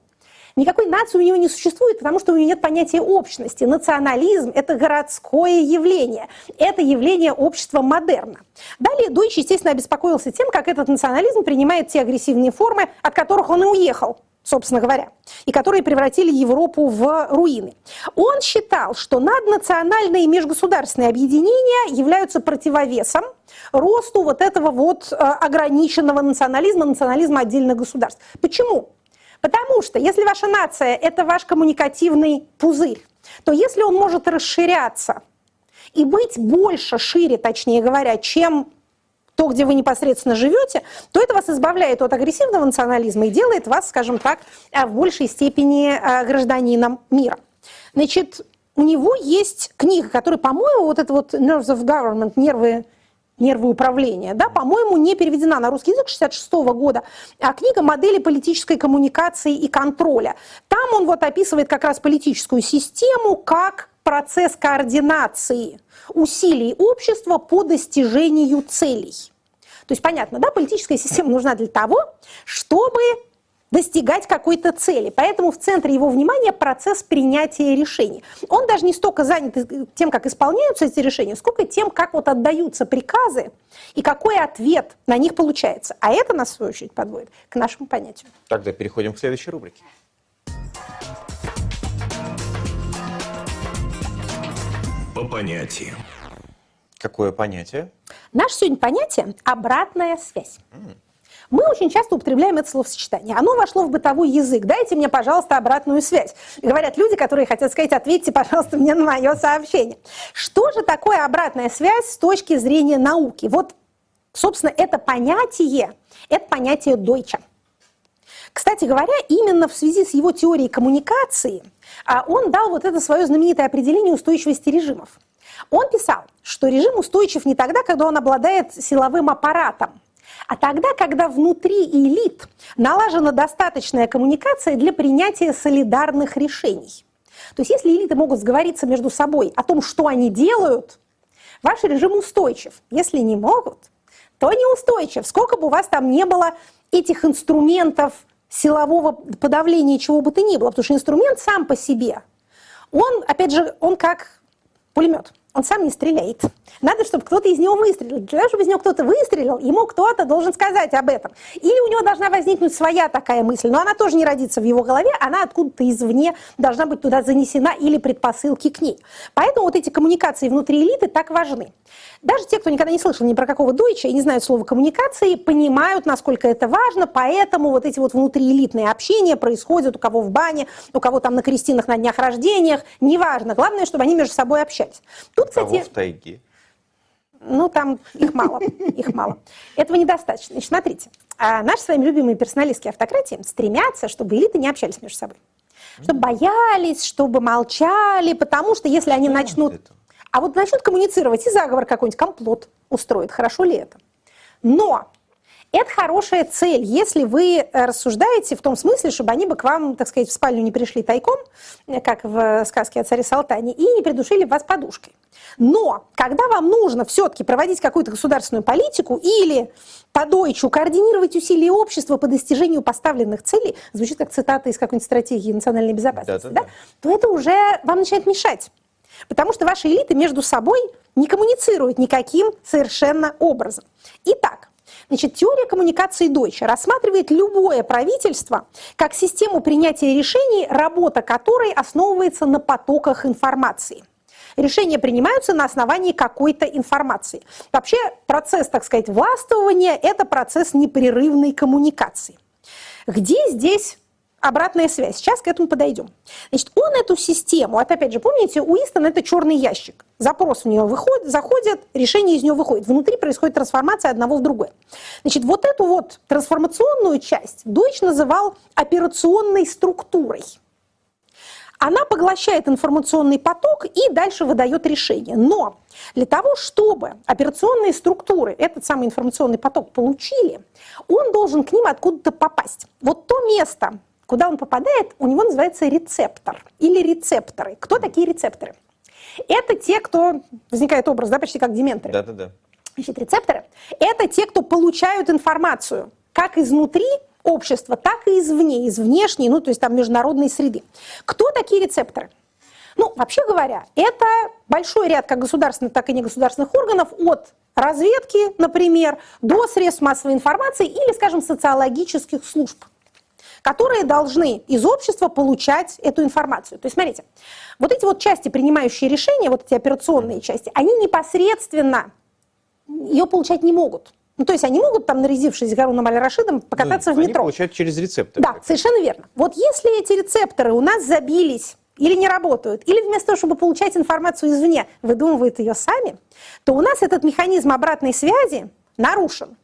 Никакой нации у него не существует, потому что у него нет понятия общности. Национализм – это городское явление. Это явление общества модерна. Далее Дойч, естественно, обеспокоился тем, как этот национализм принимает те агрессивные формы, от которых он и уехал собственно говоря, и которые превратили Европу в руины. Он считал, что наднациональные и межгосударственные объединения являются противовесом росту вот этого вот э, ограниченного национализма, национализма отдельных государств. Почему? Потому что если ваша нация – это ваш коммуникативный пузырь, то если он может расширяться и быть больше, шире, точнее говоря, чем то, где вы непосредственно живете, то это вас избавляет от агрессивного национализма и делает вас, скажем так, э, в большей степени э, гражданином мира. Значит, у него есть книга, которая, по-моему, вот это вот Nerves of Government, нервы нервы управления, да, по-моему, не переведена на русский язык 66 года, а книга «Модели политической коммуникации и контроля». Там он вот описывает как раз политическую систему как процесс координации усилий общества по достижению целей. То есть понятно, да, политическая система нужна для того, чтобы достигать какой-то цели. Поэтому в центре его внимания процесс принятия решений. Он даже не столько занят тем, как исполняются эти решения, сколько тем, как вот отдаются приказы и какой ответ на них получается. А это нас, в свою очередь, подводит к нашему понятию. Тогда переходим к следующей рубрике. По понятиям. Какое понятие? Наше сегодня понятие – обратная связь. Мы очень часто употребляем это словосочетание. Оно вошло в бытовой язык. Дайте мне, пожалуйста, обратную связь. Говорят люди, которые хотят сказать, ответьте, пожалуйста, мне на мое сообщение. Что же такое обратная связь с точки зрения науки? Вот, собственно, это понятие, это понятие Дойча. Кстати говоря, именно в связи с его теорией коммуникации а, он дал вот это свое знаменитое определение устойчивости режимов. Он писал, что режим устойчив не тогда, когда он обладает силовым аппаратом, а тогда, когда внутри элит налажена достаточная коммуникация для принятия солидарных решений. То есть если элиты могут сговориться между собой о том, что они делают, ваш режим устойчив. Если не могут, то неустойчив. Сколько бы у вас там не было этих инструментов силового подавления чего бы то ни было, потому что инструмент сам по себе, он, опять же, он как пулемет он сам не стреляет. Надо, чтобы кто-то из него выстрелил. Для того, чтобы из него кто-то выстрелил, ему кто-то должен сказать об этом. Или у него должна возникнуть своя такая мысль, но она тоже не родится в его голове, она откуда-то извне должна быть туда занесена или предпосылки к ней. Поэтому вот эти коммуникации внутри элиты так важны. Даже те, кто никогда не слышал ни про какого дойча и не знают слова коммуникации, понимают, насколько это важно, поэтому вот эти вот внутриэлитные общения происходят у кого в бане, у кого там на крестинах, на днях рождениях, неважно. Главное, чтобы они между собой общались. Тут, кстати... Кого в тайге? Ну, там их мало, их мало. Этого недостаточно. Значит, смотрите, а наши с вами любимые персоналистские автократии стремятся, чтобы элиты не общались между собой. Чтобы боялись, чтобы молчали, потому что если они начнут... А вот начнут коммуницировать и заговор какой-нибудь, комплот устроит. Хорошо ли это? Но это хорошая цель, если вы э, рассуждаете в том смысле, чтобы они бы к вам, так сказать, в спальню не пришли тайком, э, как в сказке о царе Салтане, и не придушили вас подушкой. Но когда вам нужно все-таки проводить какую-то государственную политику или по дойчу координировать усилия общества по достижению поставленных целей, звучит как цитата из какой-нибудь стратегии национальной безопасности, да, да, да. то это уже вам начинает мешать. Потому что ваши элиты между собой не коммуницируют никаким совершенно образом. Итак, Значит, теория коммуникации Дойча рассматривает любое правительство как систему принятия решений, работа которой основывается на потоках информации. Решения принимаются на основании какой-то информации. Вообще процесс, так сказать, властвования – это процесс непрерывной коммуникации. Где здесь обратная связь. Сейчас к этому подойдем. Значит, он эту систему, это опять же, помните, у Истон это черный ящик. Запрос в нее выходит, заходит, решение из нее выходит. Внутри происходит трансформация одного в другое. Значит, вот эту вот трансформационную часть Дойч называл операционной структурой. Она поглощает информационный поток и дальше выдает решение. Но для того, чтобы операционные структуры этот самый информационный поток получили, он должен к ним откуда-то попасть. Вот то место, куда он попадает, у него называется рецептор или рецепторы. Кто такие рецепторы? Это те, кто, возникает образ, да, почти как дементоры. Да-да-да. Значит, рецепторы – это те, кто получают информацию как изнутри общества, так и извне, из внешней, ну, то есть там международной среды. Кто такие рецепторы? Ну, вообще говоря, это большой ряд как государственных, так и негосударственных органов от разведки, например, до средств массовой информации или, скажем, социологических служб которые должны из общества получать эту информацию. То есть, смотрите, вот эти вот части, принимающие решения, вот эти операционные части, они непосредственно ее получать не могут. Ну, то есть они могут там, нарядившись Гаруном Аль-Рашидом, покататься да, в метро. Они получают через рецепторы. Да, совершенно верно. Вот если эти рецепторы у нас забились или не работают, или вместо того, чтобы получать информацию извне, выдумывают ее сами, то у нас этот механизм обратной связи нарушен.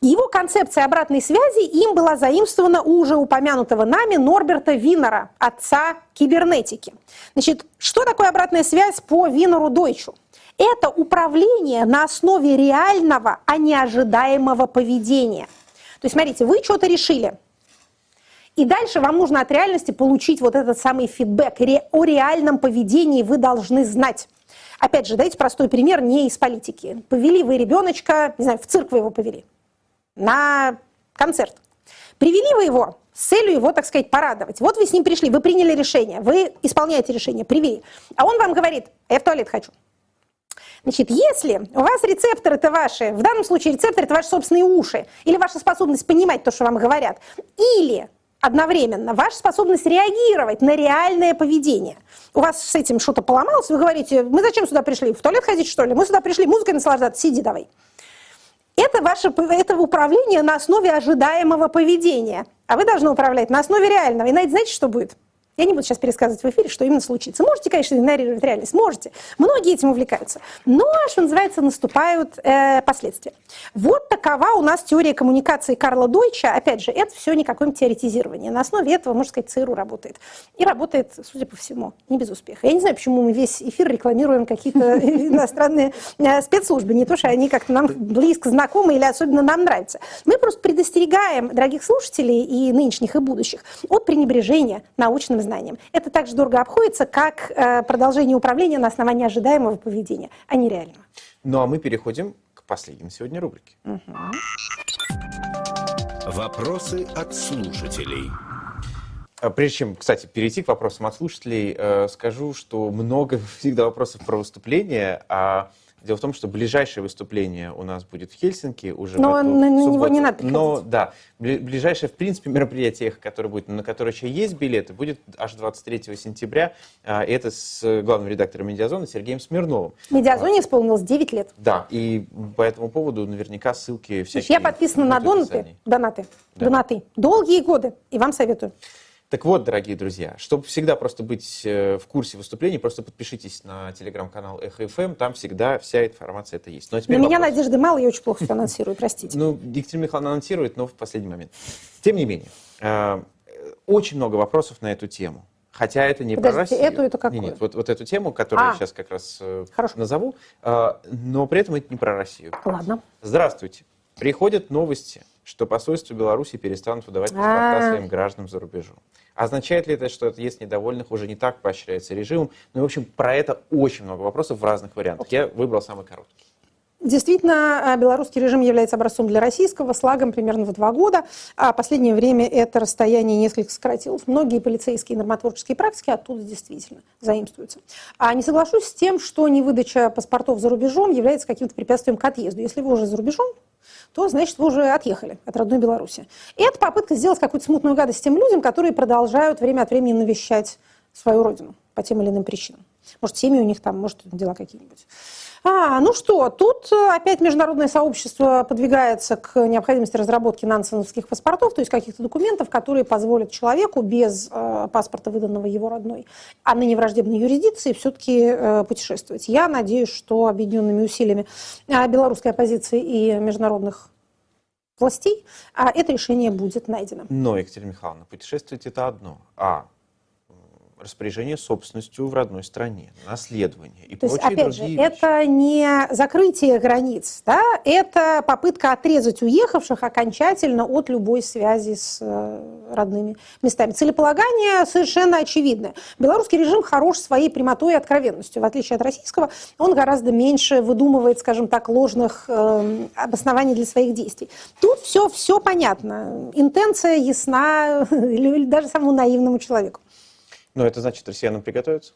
Его концепция обратной связи им была заимствована у уже упомянутого нами Норберта Винера, отца кибернетики. Значит, что такое обратная связь по Винеру Дойчу? Это управление на основе реального, а не ожидаемого поведения. То есть, смотрите, вы что-то решили, и дальше вам нужно от реальности получить вот этот самый фидбэк. О реальном поведении вы должны знать. Опять же, дайте простой пример не из политики. Повели вы ребеночка, не знаю, в цирк вы его повели на концерт. Привели вы его с целью его, так сказать, порадовать. Вот вы с ним пришли, вы приняли решение, вы исполняете решение, привели. А он вам говорит, я в туалет хочу. Значит, если у вас рецепторы это ваши, в данном случае рецепторы это ваши собственные уши, или ваша способность понимать то, что вам говорят, или одновременно ваша способность реагировать на реальное поведение. У вас с этим что-то поломалось, вы говорите, мы зачем сюда пришли? В туалет ходить, что ли? Мы сюда пришли музыкой наслаждаться, сиди давай. Это ваше это управление на основе ожидаемого поведения. А вы должны управлять на основе реального. И знаете, что будет? Я не буду сейчас пересказывать в эфире, что именно случится. Можете, конечно, игнорировать реальность, можете. Многие этим увлекаются. Но, что называется, наступают э, последствия. Вот такова у нас теория коммуникации Карла Дойча. Опять же, это все какое-нибудь теоретизирование. На основе этого, можно сказать, ЦРУ работает. И работает, судя по всему, не без успеха. Я не знаю, почему мы весь эфир рекламируем какие-то иностранные э, спецслужбы. Не то, что они как-то нам близко знакомы или особенно нам нравятся. Мы просто предостерегаем дорогих слушателей и нынешних, и будущих от пренебрежения научным знаниям. Это так же дорого обходится, как э, продолжение управления на основании ожидаемого поведения, а не реального. Ну а мы переходим к последним сегодня рубрике. Угу. Вопросы от слушателей. А прежде чем, кстати, перейти к вопросам от слушателей, э, скажу, что много всегда вопросов про выступление, а Дело в том, что ближайшее выступление у нас будет в Хельсинки уже Но в эту на, на него не надо приходить. Но да, ближайшее, в принципе, мероприятие, которое будет, на которое еще есть билеты, будет аж 23 сентября. А, это с главным редактором «Медиазона» Сергеем Смирновым. «Медиазоне» исполнилось 9 лет. Да, и по этому поводу наверняка ссылки всякие. Я подписана на донаты, донаты, донаты. Долгие годы, и вам советую. Так вот, дорогие друзья, чтобы всегда просто быть э, в курсе выступлений, просто подпишитесь на телеграм-канал Эхо ФМ, там всегда вся информация это есть. Но теперь на меня надежды мало, я очень плохо все анонсирую, простите. Ну, Екатерина Михайловна анонсирует, но в последний момент. Тем не менее, э, очень много вопросов на эту тему. Хотя это не Подождите, про Россию. эту это какую? Нет, нет вот, вот эту тему, которую а, я сейчас как раз э, Хорошо. назову, но при этом это не про Россию. Ладно. Здравствуйте. Приходят новости, что посольство Беларуси перестанут выдавать паспорта А-а-а. своим гражданам за рубежом. Означает ли это, что отъезд недовольных уже не так поощряется режимом? Ну, в общем, про это очень много вопросов в разных вариантах. Я выбрал самый короткий. Действительно, э, белорусский режим является образцом для российского, с лагом примерно в два года. А последнее время это расстояние несколько сократилось. Многие полицейские и нормотворческие практики оттуда действительно заимствуются. А не соглашусь с тем, что невыдача паспортов за рубежом является каким-то препятствием к отъезду. Если вы уже за рубежом, то, значит, вы уже отъехали от родной Беларуси. И это попытка сделать какую-то смутную гадость тем людям, которые продолжают время от времени навещать свою родину по тем или иным причинам. Может, семьи у них там, может, дела какие-нибудь. А, ну что, тут э, опять международное сообщество подвигается к необходимости разработки нансеновских паспортов, то есть каких-то документов, которые позволят человеку без э, паспорта, выданного его родной, а ныне враждебной юрисдикции, все-таки э, путешествовать. Я надеюсь, что объединенными усилиями э, белорусской оппозиции и международных властей а это решение будет найдено. Но, Екатерина Михайловна, путешествовать это одно, а распоряжение собственностью в родной стране, наследование и То прочие есть, опять другие же, вещи. это не закрытие границ, да? это попытка отрезать уехавших окончательно от любой связи с э, родными местами. Целеполагание совершенно очевидное. Белорусский режим хорош своей прямотой и откровенностью. В отличие от российского, он гораздо меньше выдумывает, скажем так, ложных э, обоснований для своих действий. Тут все, все понятно. Интенция ясна даже самому наивному человеку. Но это значит, россиянам приготовиться?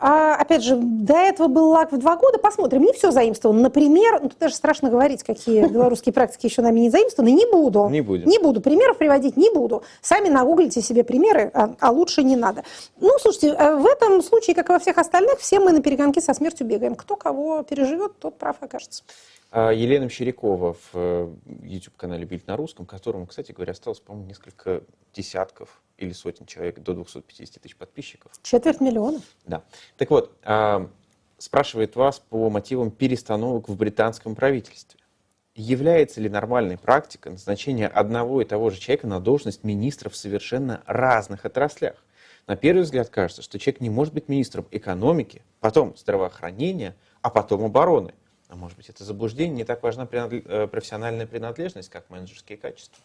А, опять же, до этого был лак в два года. Посмотрим. Не все заимствовано. Например, ну, тут даже страшно говорить, какие белорусские практики еще нами не заимствованы. Не буду. Не будем. Не буду. Примеров приводить не буду. Сами нагуглите себе примеры, а, а лучше не надо. Ну, слушайте, э, в этом случае, как и во всех остальных, все мы на перегонки со смертью бегаем. Кто кого переживет, тот прав окажется. А Елена Мещерякова в э, YouTube-канале «Бильд на русском», которому, кстати говоря, осталось, по-моему, несколько десятков или сотен человек до 250 тысяч подписчиков. Четверть миллиона. Да. Так вот, а, спрашивает вас по мотивам перестановок в британском правительстве. Является ли нормальной практикой назначение одного и того же человека на должность министра в совершенно разных отраслях? На первый взгляд кажется, что человек не может быть министром экономики, потом здравоохранения, а потом обороны. А может быть, это заблуждение, не так важна э, профессиональная принадлежность, как менеджерские качества.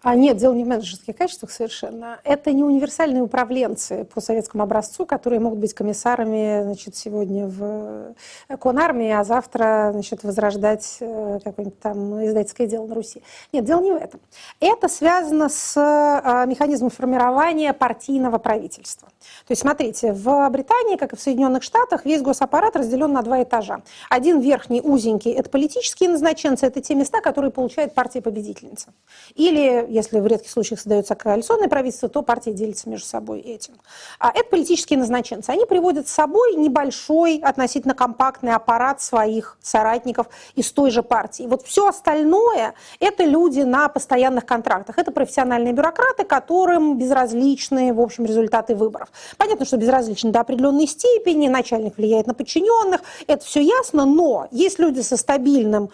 А нет, дело не в менеджерских качествах совершенно. Это не универсальные управленцы по советскому образцу, которые могут быть комиссарами значит, сегодня в э, конармии, а завтра значит, возрождать э, какое-нибудь там издательское дело на Руси. Нет, дело не в этом. Это связано с э, механизмом формирования партийного правительства. То есть, смотрите, в Британии, как и в Соединенных Штатах, весь госаппарат разделен на два этажа. Один верхний, узенький, это политические назначенцы, это те места, которые получает партия-победительница. Или если в редких случаях создается коалиционное правительство, то партии делятся между собой этим. А это политические назначенцы. Они приводят с собой небольшой, относительно компактный аппарат своих соратников из той же партии. Вот все остальное – это люди на постоянных контрактах. Это профессиональные бюрократы, которым безразличны, в общем, результаты выборов. Понятно, что безразличны до определенной степени, начальник влияет на подчиненных, это все ясно, но есть люди со стабильным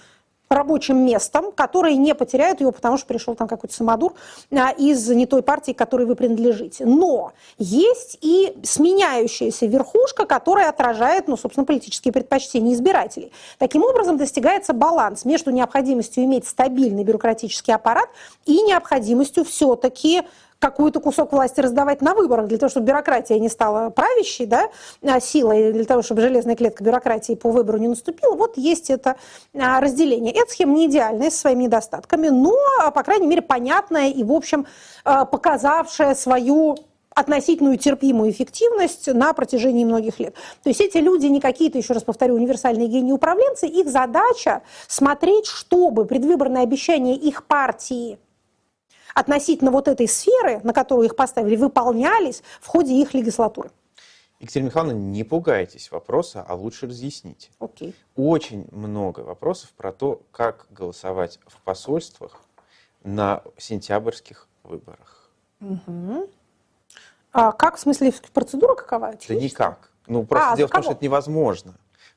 рабочим местом, которые не потеряют его, потому что пришел там какой-то самодур а, из не той партии, которой вы принадлежите. Но есть и сменяющаяся верхушка, которая отражает, ну, собственно, политические предпочтения избирателей. Таким образом достигается баланс между необходимостью иметь стабильный бюрократический аппарат и необходимостью все-таки какой-то кусок власти раздавать на выборах, для того, чтобы бюрократия не стала правящей да, а, силой, для того, чтобы железная клетка бюрократии по выбору не наступила, вот есть это а, разделение. Эта схема не идеальная, с своими недостатками, но, по крайней мере, понятная и, в общем, а, показавшая свою относительную терпимую эффективность на протяжении многих лет. То есть эти люди не какие-то, еще раз повторю, универсальные гении-управленцы, их задача смотреть, чтобы предвыборные обещания их партии относительно вот этой сферы, на которую их поставили, выполнялись в ходе их легислатуры. Екатерина Михайловна, не пугайтесь вопроса, а лучше разъясните. Окей. Очень много вопросов про то, как голосовать в посольствах на сентябрьских выборах. Угу. А как, в смысле, процедура какова? Да никак. Ну, просто а, дело в том, что это невозможно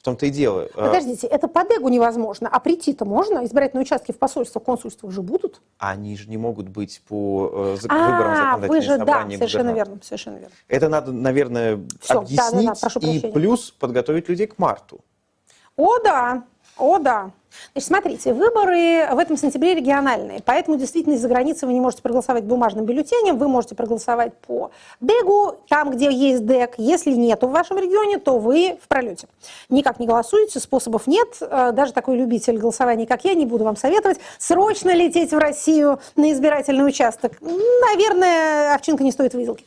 том-то и дело. А Подождите, это по ДЭГу невозможно, а прийти-то можно? Избирательные участки в посольствах, консульствах же будут? Они же не могут быть по э, а, выборам законодательных вы же, да, совершенно верно, совершенно верно. Это надо, наверное, Все, объяснить да, да, да, и плюс подготовить людей к марту. О, да, о, да. Значит, смотрите, выборы в этом сентябре региональные, поэтому действительно из-за границы вы не можете проголосовать бумажным бюллетенем, вы можете проголосовать по ДЭГу, там, где есть ДЭГ. Если нет в вашем регионе, то вы в пролете. Никак не голосуете, способов нет. Э, даже такой любитель голосования, как я, не буду вам советовать срочно лететь в Россию на избирательный участок. Наверное, овчинка не стоит выделки.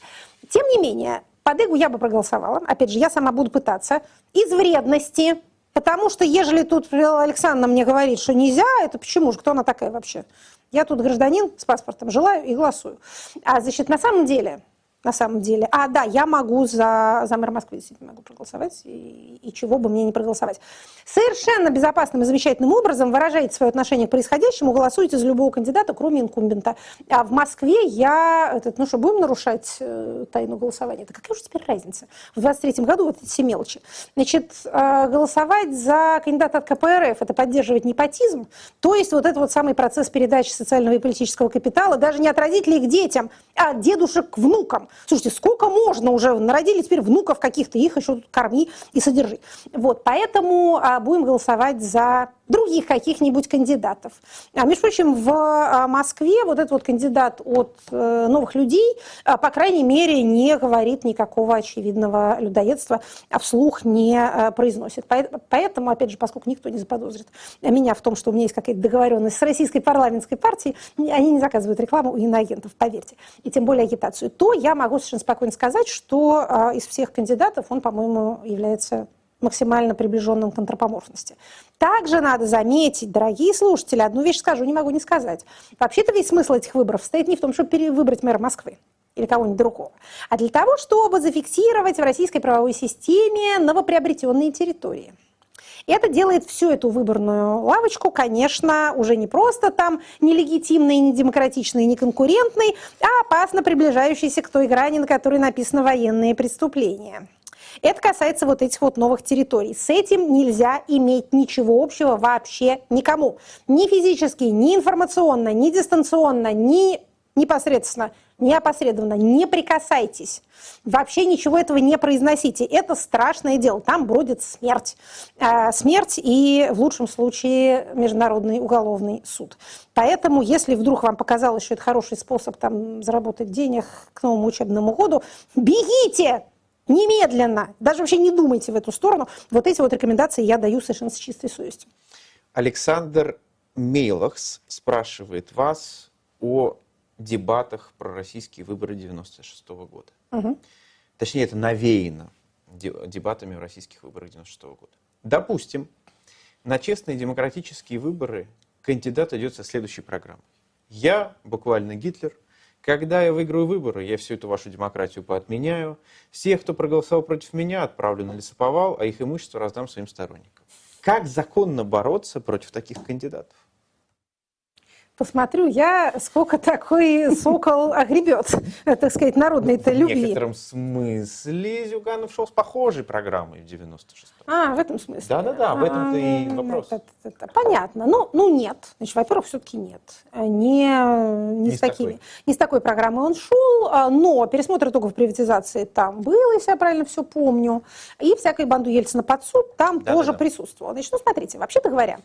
Тем не менее, по ДЭГу я бы проголосовала. Опять же, я сама буду пытаться. Из вредности, Потому что, ежели тут Александра мне говорит, что нельзя, это почему же, кто она такая вообще? Я тут гражданин с паспортом, желаю и голосую. А, значит, на самом деле, на самом деле. А, да, я могу за, за мэра Москвы действительно могу проголосовать, и, и чего бы мне не проголосовать. Совершенно безопасным и замечательным образом выражаете свое отношение к происходящему, голосуете за любого кандидата, кроме инкумбента. А в Москве я, этот, ну что, будем нарушать э, тайну голосования? Да какая же теперь разница? В 23 году вот эти все мелочи. Значит, э, голосовать за кандидата от КПРФ – это поддерживать непотизм, то есть вот это вот самый процесс передачи социального и политического капитала даже не от родителей к детям, а от дедушек к внукам. Слушайте, сколько можно уже? Народили теперь внуков каких-то, их еще тут корми и содержи. Вот, поэтому а, будем голосовать за других каких-нибудь кандидатов. А, между прочим, в а, Москве вот этот вот кандидат от э, новых людей, а, по крайней мере, не говорит никакого очевидного людоедства, а вслух не а, произносит. Поэтому, опять же, поскольку никто не заподозрит меня в том, что у меня есть какая-то договоренность с российской парламентской партией, они не заказывают рекламу у иноагентов, поверьте, и тем более агитацию, то я могу совершенно спокойно сказать, что а, из всех кандидатов он, по-моему, является максимально приближенным к антропоморфности. Также надо заметить, дорогие слушатели, одну вещь скажу, не могу не сказать. Вообще-то весь смысл этих выборов стоит не в том, чтобы выбрать мэра Москвы или кого-нибудь другого, а для того, чтобы зафиксировать в российской правовой системе новоприобретенные территории. Это делает всю эту выборную лавочку, конечно, уже не просто там нелегитимной, не демократичной, не конкурентной, а опасно приближающейся к той грани, на которой написано военные преступления. Это касается вот этих вот новых территорий. С этим нельзя иметь ничего общего вообще никому. Ни физически, ни информационно, ни дистанционно, ни непосредственно, не опосредованно, не прикасайтесь. Вообще ничего этого не произносите. Это страшное дело. Там бродит смерть. А, смерть и, в лучшем случае, Международный уголовный суд. Поэтому, если вдруг вам показалось, что это хороший способ там, заработать денег к новому учебному году, бегите! Немедленно. Даже вообще не думайте в эту сторону. Вот эти вот рекомендации я даю совершенно с чистой совестью. Александр Мейлахс спрашивает вас о дебатах про российские выборы 96 -го года. Угу. Точнее, это навеяно дебатами в российских выборах 96 -го года. Допустим, на честные демократические выборы кандидат идет со следующей программой. Я буквально Гитлер. Когда я выиграю выборы, я всю эту вашу демократию поотменяю. Всех, кто проголосовал против меня, отправлю на лесоповал, а их имущество раздам своим сторонникам. Как законно бороться против таких кандидатов? Посмотрю я, сколько такой сокол огребет, так сказать, народной-то любви. В некотором смысле Зюганов шел с похожей программой в 96 А, в этом смысле? Да-да-да, в этом-то и А, вопрос. это- это Понятно. Ну, ну, нет. Значит, во-первых, все-таки нет. Не, не, Не с с такими. такой. Не с такой программой он шел, а, но пересмотр итогов приватизации там был, если я правильно все помню. И всякой банду Ельцина под суд там тоже присутствовал. Значит, ну, смотрите, вообще-то говоря,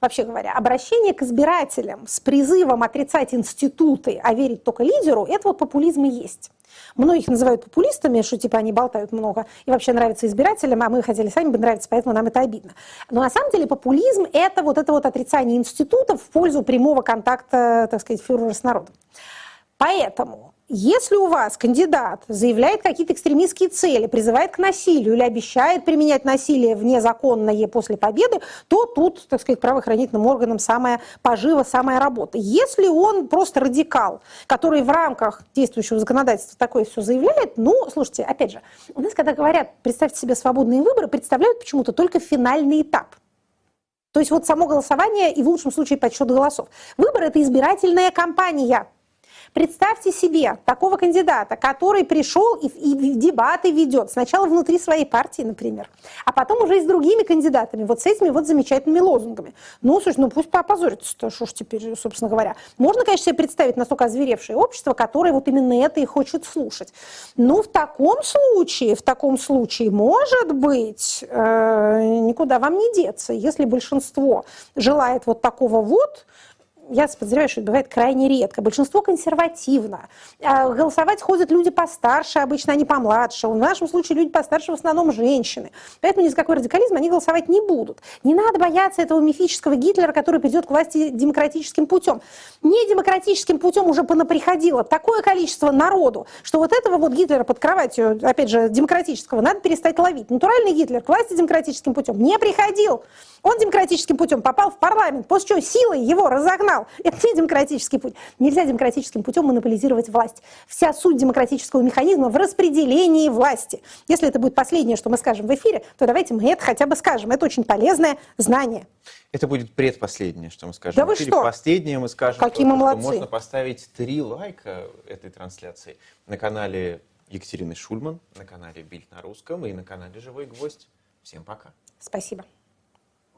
Вообще говоря, обращение к избирателям с призывом отрицать институты, а верить только лидеру, это вот популизм и есть. Многих называют популистами, что типа они болтают много и вообще нравятся избирателям, а мы хотели сами бы нравиться, поэтому нам это обидно. Но на самом деле популизм – это вот это вот отрицание институтов в пользу прямого контакта, так сказать, фюрера с народом. Поэтому, если у вас кандидат заявляет какие-то экстремистские цели, призывает к насилию или обещает применять насилие внезаконное после победы, то тут, так сказать, правоохранительным органам самая пожива, самая работа. Если он просто радикал, который в рамках действующего законодательства такое все заявляет, ну, слушайте, опять же, у нас, когда говорят, представьте себе свободные выборы, представляют почему-то только финальный этап. То есть вот само голосование и в лучшем случае подсчет голосов. Выбор – это избирательная кампания. Представьте себе такого кандидата, который пришел и, и дебаты ведет. Сначала внутри своей партии, например, а потом уже и с другими кандидатами, вот с этими вот замечательными лозунгами. Ну, слушай, ну пусть поопозорится, что ж теперь, собственно говоря. Можно, конечно, себе представить настолько озверевшее общество, которое вот именно это и хочет слушать. Но в таком случае, в таком случае, может быть, э, никуда вам не деться. Если большинство желает вот такого вот, я подозреваю, что это бывает крайне редко. Большинство консервативно. А Голосовать ходят люди постарше, обычно они помладше. В нашем случае люди постарше в основном женщины. Поэтому ни за какой радикализм они голосовать не будут. Не надо бояться этого мифического Гитлера, который придет к власти демократическим путем. Не демократическим путем уже понаприходило такое количество народу, что вот этого вот Гитлера под кроватью, опять же, демократического, надо перестать ловить. Натуральный Гитлер к власти демократическим путем не приходил. Он демократическим путем попал в парламент, после чего силой его разогнал. Это не демократический путь. Нельзя демократическим путем монополизировать власть. Вся суть демократического механизма в распределении власти. Если это будет последнее, что мы скажем в эфире, то давайте мы это хотя бы скажем. Это очень полезное знание. Это будет предпоследнее, что мы скажем. Да вы что? Последнее мы скажем, Какие мы что молодцы. можно поставить три лайка этой трансляции на канале Екатерины Шульман, на канале Бильд на русском и на канале Живой Гвоздь. Всем пока. Спасибо.